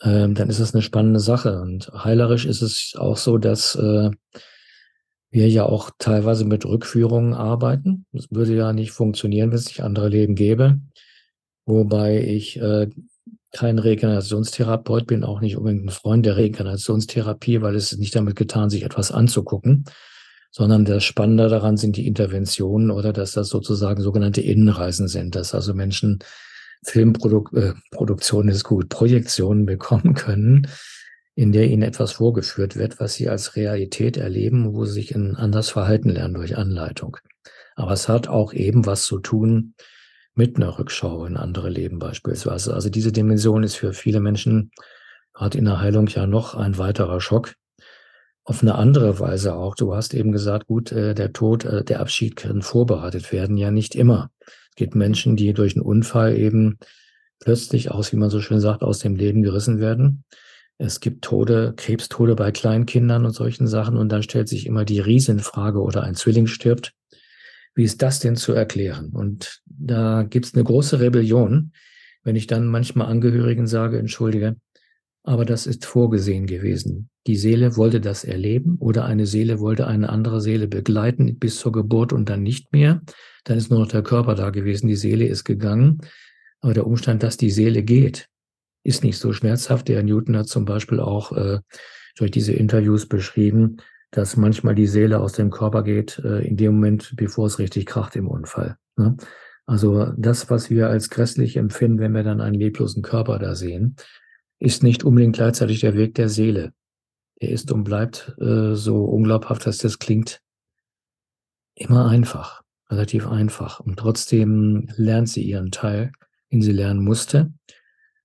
äh, dann ist es eine spannende Sache. Und heilerisch ist es auch so, dass äh, wir ja auch teilweise mit Rückführungen arbeiten. Das würde ja nicht funktionieren, wenn es nicht andere Leben gäbe. Wobei ich äh, kein Regenerationstherapeut, bin auch nicht unbedingt ein Freund der Regenerationstherapie, weil es ist nicht damit getan, sich etwas anzugucken, sondern das Spannende daran sind die Interventionen oder dass das sozusagen sogenannte Innenreisen sind, dass also Menschen Filmproduktion äh, ist gut, Projektionen bekommen können, in der ihnen etwas vorgeführt wird, was sie als Realität erleben, wo sie sich in anders verhalten lernen durch Anleitung. Aber es hat auch eben was zu tun mit einer Rückschau in andere Leben beispielsweise. Also diese Dimension ist für viele Menschen gerade in der Heilung ja noch ein weiterer Schock. Auf eine andere Weise auch. Du hast eben gesagt, gut, äh, der Tod, äh, der Abschied kann vorbereitet werden, ja nicht immer. Es gibt Menschen, die durch einen Unfall eben plötzlich aus, wie man so schön sagt, aus dem Leben gerissen werden. Es gibt Tode, Krebstode bei Kleinkindern und solchen Sachen. Und dann stellt sich immer die Riesenfrage oder ein Zwilling stirbt. Wie ist das denn zu erklären? Und da gibt es eine große Rebellion, wenn ich dann manchmal Angehörigen sage, entschuldige, aber das ist vorgesehen gewesen. Die Seele wollte das erleben oder eine Seele wollte eine andere Seele begleiten bis zur Geburt und dann nicht mehr. Dann ist nur noch der Körper da gewesen, die Seele ist gegangen. Aber der Umstand, dass die Seele geht, ist nicht so schmerzhaft. Der Newton hat zum Beispiel auch äh, durch diese Interviews beschrieben, dass manchmal die Seele aus dem Körper geht, äh, in dem Moment, bevor es richtig kracht im Unfall. Ne? Also das, was wir als grässlich empfinden, wenn wir dann einen leblosen Körper da sehen, ist nicht unbedingt gleichzeitig der Weg der Seele. Er ist und bleibt äh, so unglaubhaft, dass das klingt, immer einfach, relativ einfach. Und trotzdem lernt sie ihren Teil, den sie lernen musste.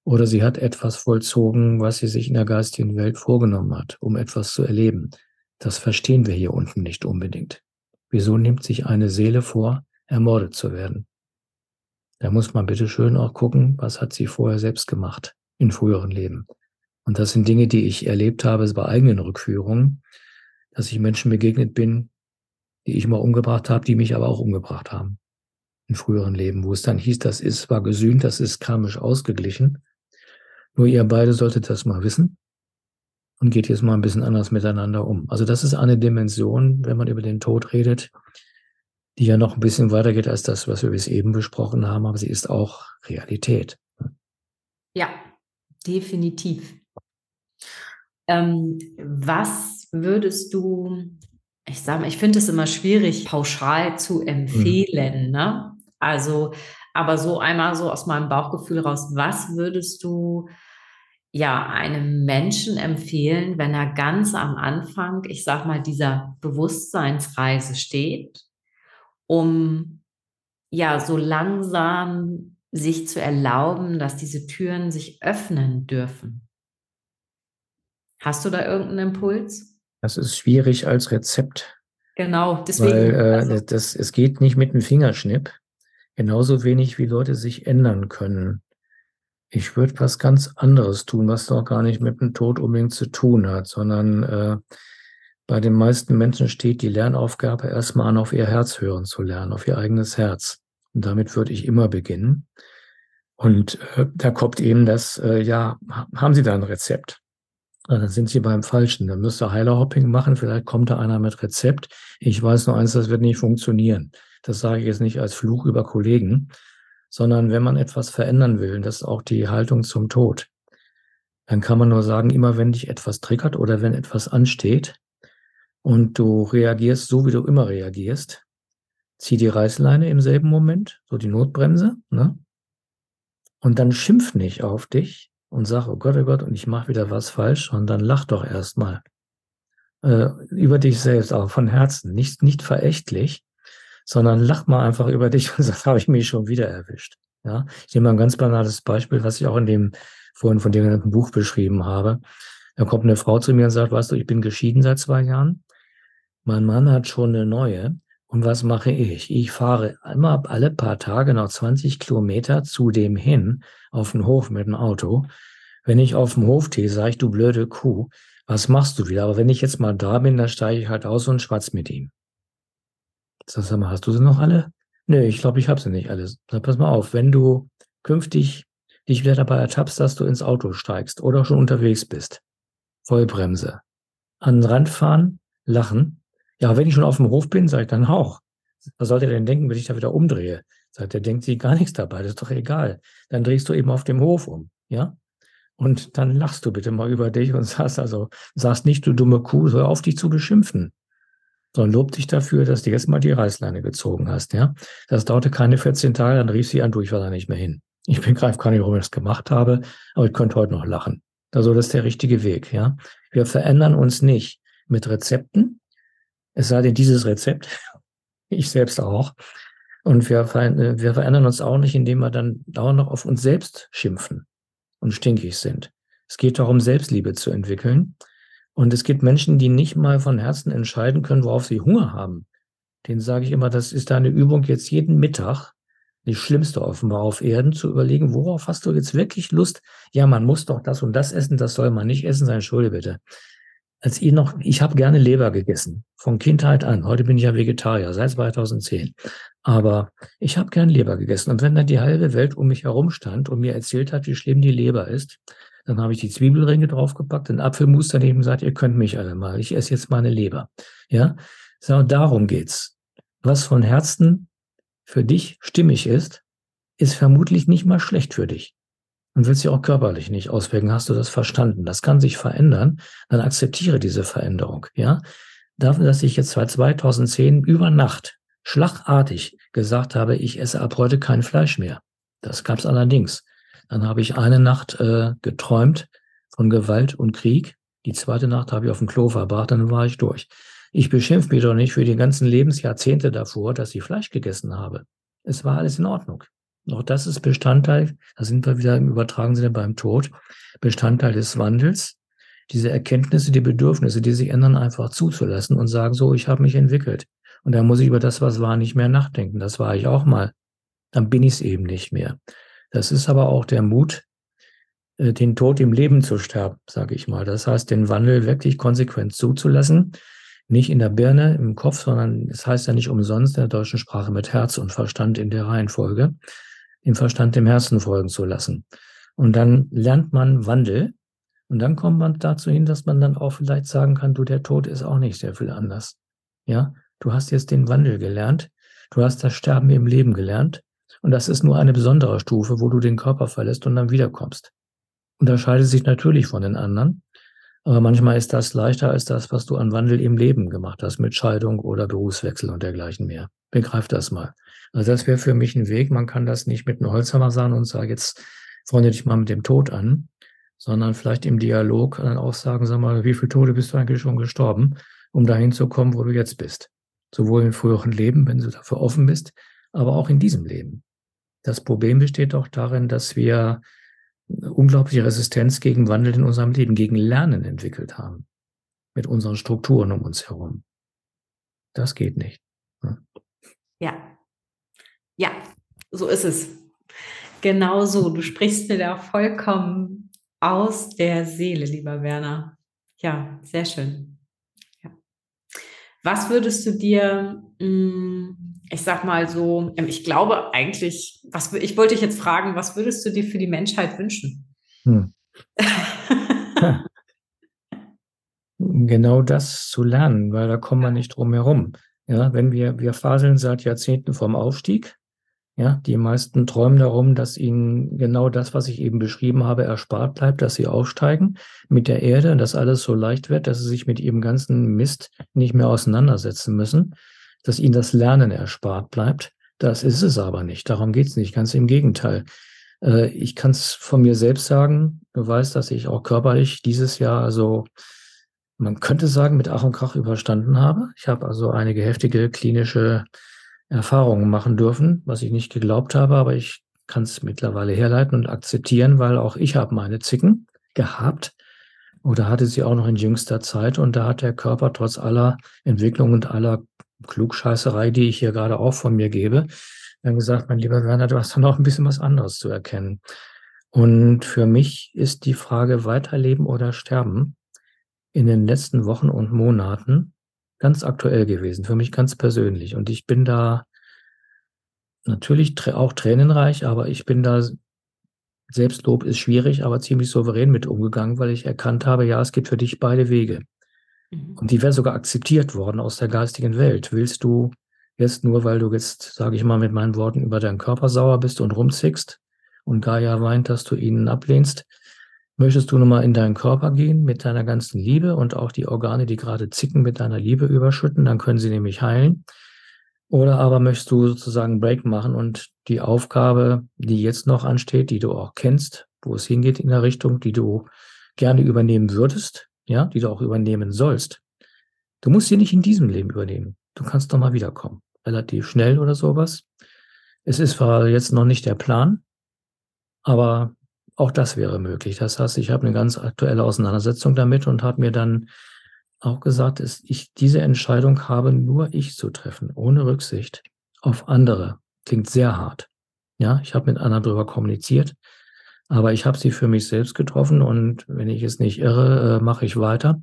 Oder sie hat etwas vollzogen, was sie sich in der geistigen Welt vorgenommen hat, um etwas zu erleben. Das verstehen wir hier unten nicht unbedingt. Wieso nimmt sich eine Seele vor, ermordet zu werden? Da muss man bitte schön auch gucken, was hat sie vorher selbst gemacht in früheren Leben. Und das sind Dinge, die ich erlebt habe bei eigenen Rückführungen, dass ich Menschen begegnet bin, die ich mal umgebracht habe, die mich aber auch umgebracht haben in früheren Leben, wo es dann hieß, das ist, war gesühnt, das ist karmisch ausgeglichen. Nur ihr beide solltet das mal wissen und geht jetzt mal ein bisschen anders miteinander um. Also das ist eine Dimension, wenn man über den Tod redet, die ja noch ein bisschen weitergeht als das, was wir bis eben besprochen haben, aber sie ist auch Realität. Ja, definitiv. Ähm, was würdest du, ich sage mal, ich finde es immer schwierig, pauschal zu empfehlen, mhm. ne? Also, aber so einmal so aus meinem Bauchgefühl raus, was würdest du ja einem Menschen empfehlen, wenn er ganz am Anfang, ich sag mal, dieser Bewusstseinsreise steht um ja so langsam sich zu erlauben, dass diese Türen sich öffnen dürfen. Hast du da irgendeinen Impuls? Das ist schwierig als Rezept. Genau, deswegen. Weil äh, also. das, es geht nicht mit einem Fingerschnipp. Genauso wenig wie Leute sich ändern können. Ich würde was ganz anderes tun, was doch gar nicht mit dem Tod unbedingt zu tun hat, sondern äh, bei den meisten Menschen steht die Lernaufgabe erstmal an, auf ihr Herz hören zu lernen, auf ihr eigenes Herz. Und damit würde ich immer beginnen. Und äh, da kommt eben das, äh, ja, haben Sie da ein Rezept? dann sind Sie beim Falschen. Dann müsst ihr Heilerhopping machen. Vielleicht kommt da einer mit Rezept. Ich weiß nur eins, das wird nicht funktionieren. Das sage ich jetzt nicht als Fluch über Kollegen, sondern wenn man etwas verändern will, das ist auch die Haltung zum Tod, dann kann man nur sagen, immer wenn dich etwas triggert oder wenn etwas ansteht, und du reagierst so, wie du immer reagierst. Zieh die Reißleine im selben Moment, so die Notbremse, ne? Und dann schimpf nicht auf dich und sag, oh Gott, oh Gott, und ich mache wieder was falsch, dann lach doch erstmal äh, über dich selbst, auch von Herzen, nicht, nicht verächtlich, sondern lach mal einfach über dich und sag, habe ich mich schon wieder erwischt. Ja, ich nehme mal ein ganz banales Beispiel, was ich auch in dem vorhin von dir genannten Buch beschrieben habe. Da kommt eine Frau zu mir und sagt, weißt du, ich bin geschieden seit zwei Jahren mein Mann hat schon eine neue. Und was mache ich? Ich fahre immer alle paar Tage noch 20 Kilometer zu dem hin auf den Hof mit dem Auto. Wenn ich auf dem Hof stehe, sage ich, du blöde Kuh, was machst du wieder? Aber wenn ich jetzt mal da bin, dann steige ich halt aus und schwatz mit ihm. Sag mal, hast du sie noch alle? Nö, ich glaube, ich habe sie nicht alle. Sag, pass mal auf, wenn du künftig dich wieder dabei ertappst, dass du ins Auto steigst oder schon unterwegs bist, Vollbremse, an den Rand fahren, lachen, ja, wenn ich schon auf dem Hof bin, sage ich dann auch. Was sollte er denn denken, wenn ich da wieder umdrehe? Sagt er, denkt sie gar nichts dabei, das ist doch egal. Dann drehst du eben auf dem Hof um, ja? Und dann lachst du bitte mal über dich und sagst also, sagst nicht, du dumme Kuh, hör auf dich zu beschimpfen. Sondern lob dich dafür, dass du jetzt mal die Reißleine gezogen hast, ja? Das dauerte keine 14 Tage, dann rief sie an, du, ich war da nicht mehr hin. Ich begreife gar nicht, warum ich das gemacht habe, aber ich könnte heute noch lachen. Also, das ist der richtige Weg, ja? Wir verändern uns nicht mit Rezepten, es sei denn, dieses Rezept, ich selbst auch. Und wir, wir verändern uns auch nicht, indem wir dann dauernd noch auf uns selbst schimpfen und stinkig sind. Es geht darum, Selbstliebe zu entwickeln. Und es gibt Menschen, die nicht mal von Herzen entscheiden können, worauf sie Hunger haben. Den sage ich immer, das ist deine Übung jetzt jeden Mittag, die schlimmste offenbar auf Erden, zu überlegen, worauf hast du jetzt wirklich Lust? Ja, man muss doch das und das essen, das soll man nicht essen sein, Schulde bitte als ihr noch, ich habe gerne Leber gegessen, von Kindheit an. Heute bin ich ja Vegetarier, seit 2010. Aber ich habe gern Leber gegessen. Und wenn dann die halbe Welt um mich herum stand und mir erzählt hat, wie schlimm die Leber ist, dann habe ich die Zwiebelringe draufgepackt, den Apfelmus daneben gesagt, ihr könnt mich alle mal, ich esse jetzt meine Leber. Ja, so, darum geht's. Was von Herzen für dich stimmig ist, ist vermutlich nicht mal schlecht für dich. und willst dich auch körperlich nicht auswirken. Hast du das verstanden? Das kann sich verändern. Dann akzeptiere diese Veränderung. Ja, dafür, dass ich jetzt seit 2010 über Nacht schlagartig gesagt habe, ich esse ab heute kein Fleisch mehr. Das gab es allerdings. Dann habe ich eine Nacht äh, geträumt von Gewalt und Krieg. Die zweite Nacht habe ich auf dem Klo verbracht, dann war ich durch. Ich beschimpfe mich doch nicht für die ganzen Lebensjahrzehnte davor, dass ich Fleisch gegessen habe. Es war alles in Ordnung. Auch das ist Bestandteil, da sind wir wieder im übertragenen Sinne beim Tod, Bestandteil des Wandels. Diese Erkenntnisse, die Bedürfnisse, die sich ändern, einfach zuzulassen und sagen, so, ich habe mich entwickelt. Und da muss ich über das, was war, nicht mehr nachdenken. Das war ich auch mal. Dann bin ich es eben nicht mehr. Das ist aber auch der Mut, äh, den Tod im Leben zu sterben, sage ich mal. Das heißt, den Wandel wirklich konsequent zuzulassen. Nicht in der Birne, im Kopf, sondern es heißt ja nicht umsonst in der deutschen Sprache mit Herz und Verstand in der Reihenfolge, dem Verstand dem Herzen folgen zu lassen. Und dann lernt man Wandel. Und dann kommt man dazu hin, dass man dann auch vielleicht sagen kann, du, der Tod ist auch nicht sehr viel anders. Ja, Du hast jetzt den Wandel gelernt. Du hast das Sterben im Leben gelernt. Und das ist nur eine besondere Stufe, wo du den Körper verlässt und dann wiederkommst. Unterscheidet sich natürlich von den anderen. Aber manchmal ist das leichter als das, was du an Wandel im Leben gemacht hast, mit Scheidung oder Berufswechsel und dergleichen mehr. Begreif das mal. Also das wäre für mich ein Weg. Man kann das nicht mit einem Holzhammer sagen und sagen, jetzt freunde dich mal mit dem Tod an, sondern vielleicht im Dialog dann auch sagen, sag mal, wie viele Tode bist du eigentlich schon gestorben, um dahin zu kommen, wo du jetzt bist sowohl im früheren Leben, wenn du dafür offen bist, aber auch in diesem Leben. Das Problem besteht auch darin, dass wir unglaubliche Resistenz gegen Wandel in unserem Leben, gegen Lernen entwickelt haben. Mit unseren Strukturen um uns herum. Das geht nicht. Ja. Ja, so ist es. Genau so. Du sprichst mir da vollkommen aus der Seele, lieber Werner. Ja, sehr schön. Was würdest du dir, mm, ich sag mal so, ähm, ich glaube eigentlich, was, ich wollte dich jetzt fragen, was würdest du dir für die Menschheit wünschen? Hm. genau das zu lernen, weil da kommen wir nicht drum herum. Ja, wenn wir, wir faseln seit Jahrzehnten vom Aufstieg, ja, die meisten träumen darum, dass ihnen genau das, was ich eben beschrieben habe, erspart bleibt, dass sie aufsteigen mit der Erde und dass alles so leicht wird, dass sie sich mit ihrem ganzen Mist nicht mehr auseinandersetzen müssen, dass ihnen das Lernen erspart bleibt. Das ist es aber nicht. Darum geht es nicht. Ganz im Gegenteil. Äh, ich kann es von mir selbst sagen. Du weißt, dass ich auch körperlich dieses Jahr also man könnte sagen, mit Ach und Krach überstanden habe. Ich habe also einige heftige klinische Erfahrungen machen dürfen, was ich nicht geglaubt habe, aber ich kann es mittlerweile herleiten und akzeptieren, weil auch ich habe meine Zicken gehabt oder hatte sie auch noch in jüngster Zeit und da hat der Körper trotz aller Entwicklung und aller Klugscheißerei, die ich hier gerade auch von mir gebe, dann gesagt, mein lieber Werner, du hast da noch ein bisschen was anderes zu erkennen. Und für mich ist die Frage Weiterleben oder Sterben in den letzten Wochen und Monaten ganz aktuell gewesen, für mich ganz persönlich. Und ich bin da natürlich auch tränenreich, aber ich bin da, Selbstlob ist schwierig, aber ziemlich souverän mit umgegangen, weil ich erkannt habe, ja, es gibt für dich beide Wege. Mhm. Und die wären sogar akzeptiert worden aus der geistigen Welt. Willst du jetzt nur, weil du jetzt, sage ich mal mit meinen Worten, über deinen Körper sauer bist und rumzickst und Gaia weint, dass du ihn ablehnst, Möchtest du nochmal in deinen Körper gehen mit deiner ganzen Liebe und auch die Organe, die gerade zicken, mit deiner Liebe überschütten? Dann können sie nämlich heilen. Oder aber möchtest du sozusagen Break machen und die Aufgabe, die jetzt noch ansteht, die du auch kennst, wo es hingeht in der Richtung, die du gerne übernehmen würdest, ja, die du auch übernehmen sollst. Du musst sie nicht in diesem Leben übernehmen. Du kannst doch mal wiederkommen. Relativ schnell oder sowas. Es ist zwar jetzt noch nicht der Plan, aber auch das wäre möglich. Das heißt, ich habe eine ganz aktuelle Auseinandersetzung damit und habe mir dann auch gesagt, dass ich diese Entscheidung habe nur ich zu treffen, ohne Rücksicht auf andere. Klingt sehr hart. Ja, ich habe mit anderen darüber kommuniziert, aber ich habe sie für mich selbst getroffen und wenn ich es nicht irre, äh, mache ich weiter.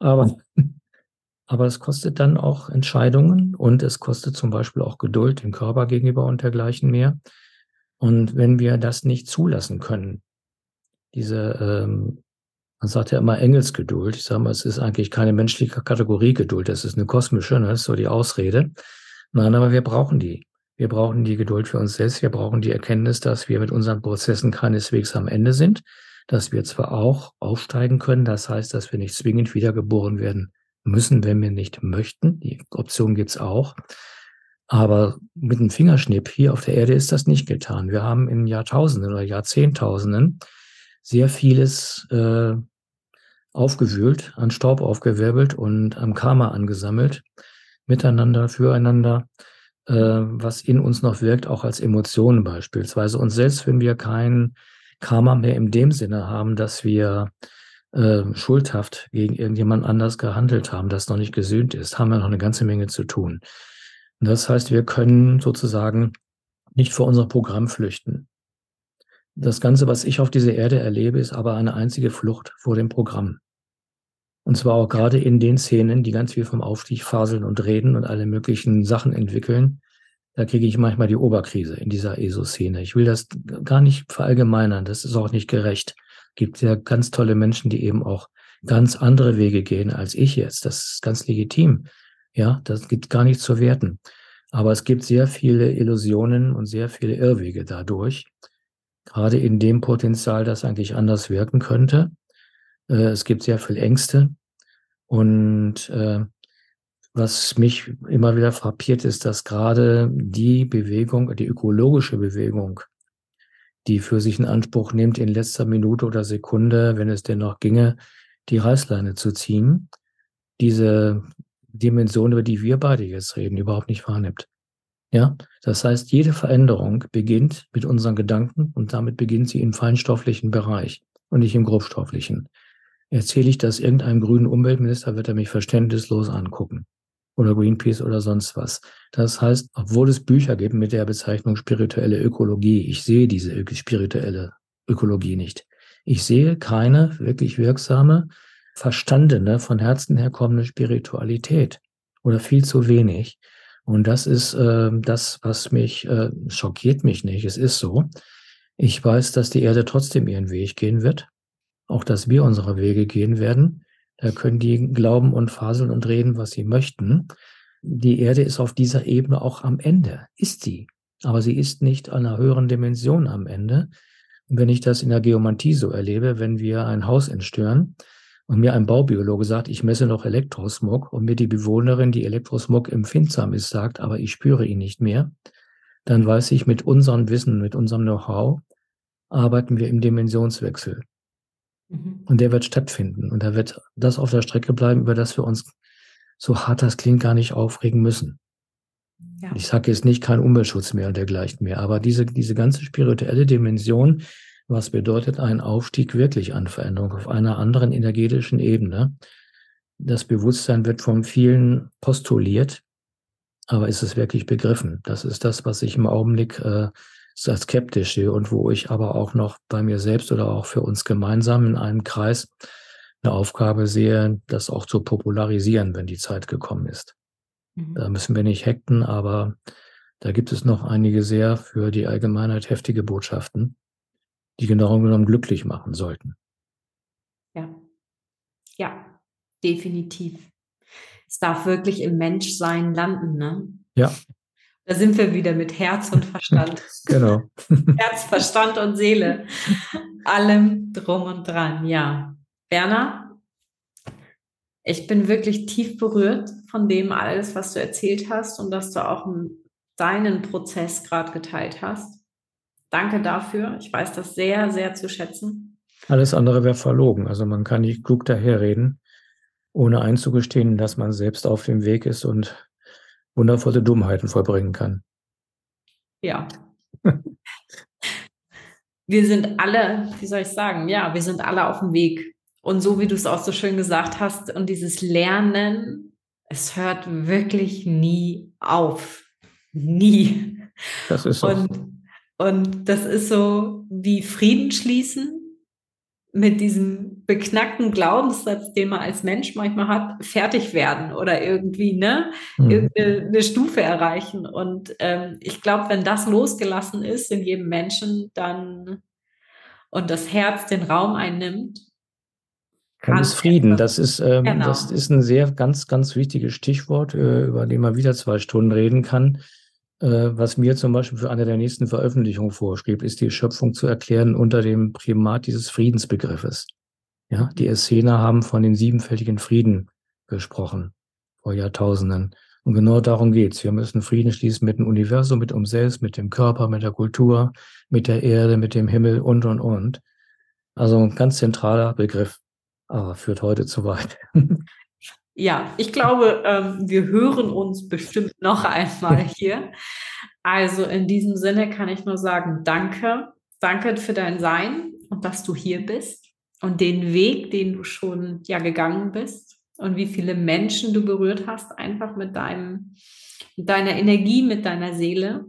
Aber, aber es kostet dann auch Entscheidungen und es kostet zum Beispiel auch Geduld dem Körper gegenüber und dergleichen mehr. Und wenn wir das nicht zulassen können, diese, ähm, man sagt ja immer Engelsgeduld. Ich sage mal, es ist eigentlich keine menschliche Kategorie Geduld, das ist eine kosmische, ne? das ist so die Ausrede. Nein, aber wir brauchen die. Wir brauchen die Geduld für uns selbst. Wir brauchen die Erkenntnis, dass wir mit unseren Prozessen keineswegs am Ende sind, dass wir zwar auch aufsteigen können, das heißt, dass wir nicht zwingend wiedergeboren werden müssen, wenn wir nicht möchten. Die Option gibt's auch. Aber mit einem Fingerschnipp hier auf der Erde ist das nicht getan. Wir haben in Jahrtausenden oder Jahrzehntausenden sehr vieles äh, aufgewühlt, an Staub aufgewirbelt und am Karma angesammelt, miteinander, füreinander, äh, was in uns noch wirkt, auch als Emotionen beispielsweise. Und selbst wenn wir kein Karma mehr in dem Sinne haben, dass wir äh, schuldhaft gegen irgendjemand anders gehandelt haben, das noch nicht gesühnt ist, haben wir noch eine ganze Menge zu tun. Das heißt, wir können sozusagen nicht vor unser Programm flüchten. Das Ganze, was ich auf dieser Erde erlebe, ist aber eine einzige Flucht vor dem Programm. Und zwar auch gerade in den Szenen, die ganz viel vom Aufstieg faseln und reden und alle möglichen Sachen entwickeln. Da kriege ich manchmal die Oberkrise in dieser ESO-Szene. Ich will das gar nicht verallgemeinern. Das ist auch nicht gerecht. Gibt ja ganz tolle Menschen, die eben auch ganz andere Wege gehen als ich jetzt. Das ist ganz legitim. Ja, das gibt gar nichts zu werten. Aber es gibt sehr viele Illusionen und sehr viele Irrwege dadurch. Gerade in dem Potenzial, das eigentlich anders wirken könnte. Äh, es gibt sehr viel Ängste. Und äh, was mich immer wieder frappiert, ist, dass gerade die Bewegung, die ökologische Bewegung, die für sich in Anspruch nimmt, in letzter Minute oder Sekunde, wenn es denn noch ginge, die Reißleine zu ziehen, diese Dimension, über die wir beide jetzt reden, überhaupt nicht wahrnimmt. Ja, das heißt, jede Veränderung beginnt mit unseren Gedanken und damit beginnt sie im feinstofflichen Bereich und nicht im grobstofflichen. Erzähle ich das irgendeinem grünen Umweltminister, wird er mich verständnislos angucken. Oder Greenpeace oder sonst was. Das heißt, obwohl es Bücher gibt mit der Bezeichnung spirituelle Ökologie, ich sehe diese spirituelle Ökologie nicht. Ich sehe keine wirklich wirksame verstandene, von Herzen herkommende Spiritualität oder viel zu wenig. Und das ist äh, das, was mich äh, schockiert mich nicht. Es ist so. Ich weiß, dass die Erde trotzdem ihren Weg gehen wird. Auch, dass wir unsere Wege gehen werden. Da können die glauben und faseln und reden, was sie möchten. Die Erde ist auf dieser Ebene auch am Ende. Ist sie. Aber sie ist nicht einer höheren Dimension am Ende. Und wenn ich das in der Geomantie so erlebe, wenn wir ein Haus entstören, und mir ein Baubiologe sagt, ich messe noch Elektrosmog und mir die Bewohnerin, die Elektrosmog empfindsam ist, sagt, aber ich spüre ihn nicht mehr, dann weiß ich, mit unserem Wissen, mit unserem Know-how arbeiten wir im Dimensionswechsel. Mhm. Und der wird stattfinden. Und da wird das auf der Strecke bleiben, über das wir uns, so hart das klingt, gar nicht aufregen müssen. Ja. Ich sage jetzt nicht kein Umweltschutz mehr und dergleichen mehr, aber diese, diese ganze spirituelle Dimension, was bedeutet ein Aufstieg wirklich an Veränderung auf einer anderen energetischen Ebene? Das Bewusstsein wird von vielen postuliert, aber ist es wirklich begriffen? Das ist das, was ich im Augenblick äh, sehr skeptisch sehe und wo ich aber auch noch bei mir selbst oder auch für uns gemeinsam in einem Kreis eine Aufgabe sehe, das auch zu popularisieren, wenn die Zeit gekommen ist. Mhm. Da müssen wir nicht hacken, aber da gibt es noch einige sehr für die Allgemeinheit heftige Botschaften die genau genommen glücklich machen sollten. Ja, ja, definitiv. Es darf wirklich im Menschsein landen, ne? Ja. Da sind wir wieder mit Herz und Verstand. genau. Herz, Verstand und Seele. Allem drum und dran, ja. Werner, ich bin wirklich tief berührt von dem alles, was du erzählt hast und dass du auch deinen Prozess gerade geteilt hast. Danke dafür. Ich weiß das sehr, sehr zu schätzen. Alles andere wäre verlogen. Also man kann nicht klug daherreden, ohne einzugestehen, dass man selbst auf dem Weg ist und wundervolle Dummheiten vollbringen kann. Ja. wir sind alle, wie soll ich sagen, ja, wir sind alle auf dem Weg. Und so wie du es auch so schön gesagt hast, und dieses Lernen, es hört wirklich nie auf. Nie. Das ist so. Und und das ist so wie Frieden schließen mit diesem beknackten Glaubenssatz, den man als Mensch manchmal hat, fertig werden oder irgendwie ne, mhm. irgendeine Stufe erreichen. Und ähm, ich glaube, wenn das losgelassen ist in jedem Menschen, dann und das Herz den Raum einnimmt, kann es Frieden. Das ist, ähm, genau. das ist ein sehr ganz, ganz wichtiges Stichwort, äh, über den man wieder zwei Stunden reden kann. Äh, was mir zum Beispiel für eine der nächsten Veröffentlichungen vorschrieb, ist die Schöpfung zu erklären unter dem Primat dieses Friedensbegriffes. Ja, die Essener haben von dem siebenfältigen Frieden gesprochen vor Jahrtausenden. Und genau darum geht's. Wir müssen Frieden schließen mit dem Universum, mit uns selbst, mit dem Körper, mit der Kultur, mit der Erde, mit dem Himmel und, und, und. Also ein ganz zentraler Begriff, aber führt heute zu weit. Ja, ich glaube, ähm, wir hören uns bestimmt noch einmal hier. Also in diesem Sinne kann ich nur sagen, danke. Danke für dein Sein und dass du hier bist und den Weg, den du schon ja gegangen bist und wie viele Menschen du berührt hast, einfach mit deinem, mit deiner Energie, mit deiner Seele.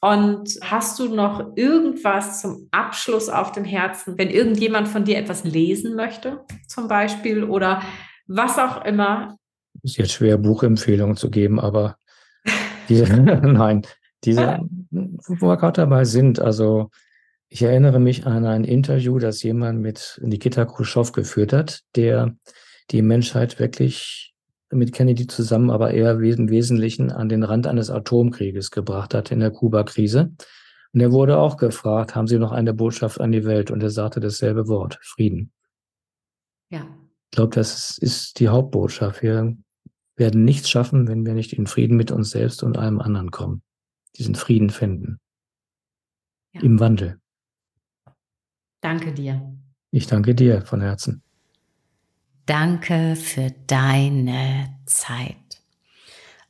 Und hast du noch irgendwas zum Abschluss auf dem Herzen, wenn irgendjemand von dir etwas lesen möchte, zum Beispiel, oder was auch immer. Ist jetzt schwer, Buchempfehlungen zu geben, aber diese, nein, diese, wo wir gerade dabei sind, also ich erinnere mich an ein Interview, das jemand mit Nikita Khrushchev geführt hat, der die Menschheit wirklich mit Kennedy zusammen, aber eher im Wesentlichen an den Rand eines Atomkrieges gebracht hat in der Kuba-Krise. Und er wurde auch gefragt, haben Sie noch eine Botschaft an die Welt? Und er sagte dasselbe Wort, Frieden. Ja. Ich glaube, das ist die Hauptbotschaft. Wir werden nichts schaffen, wenn wir nicht in Frieden mit uns selbst und allem anderen kommen. Diesen Frieden finden. Ja. Im Wandel. Danke dir. Ich danke dir von Herzen. Danke für deine Zeit.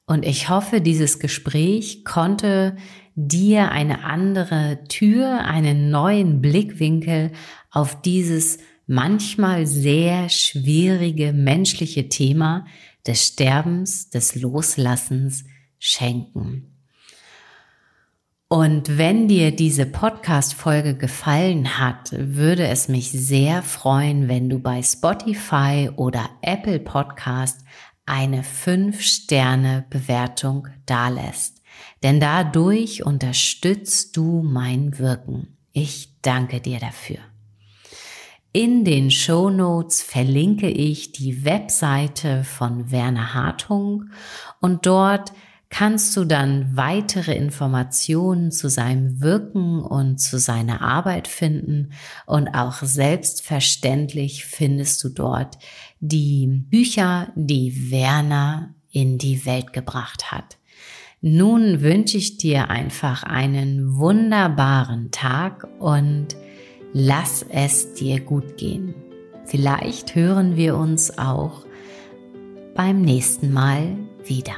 Und ich hoffe, dieses Gespräch konnte dir eine andere Tür, einen neuen Blickwinkel auf dieses manchmal sehr schwierige menschliche Thema des Sterbens, des Loslassens schenken. Und wenn dir diese Podcast-Folge gefallen hat, würde es mich sehr freuen, wenn du bei Spotify oder Apple Podcast eine 5-Sterne-Bewertung dalässt. Denn dadurch unterstützt du mein Wirken. Ich danke dir dafür. In den Show Notes verlinke ich die Webseite von Werner Hartung und dort kannst du dann weitere Informationen zu seinem Wirken und zu seiner Arbeit finden und auch selbstverständlich findest du dort die Bücher, die Werner in die Welt gebracht hat. Nun wünsche ich dir einfach einen wunderbaren Tag und lass es dir gut gehen. Vielleicht hören wir uns auch beim nächsten Mal wieder.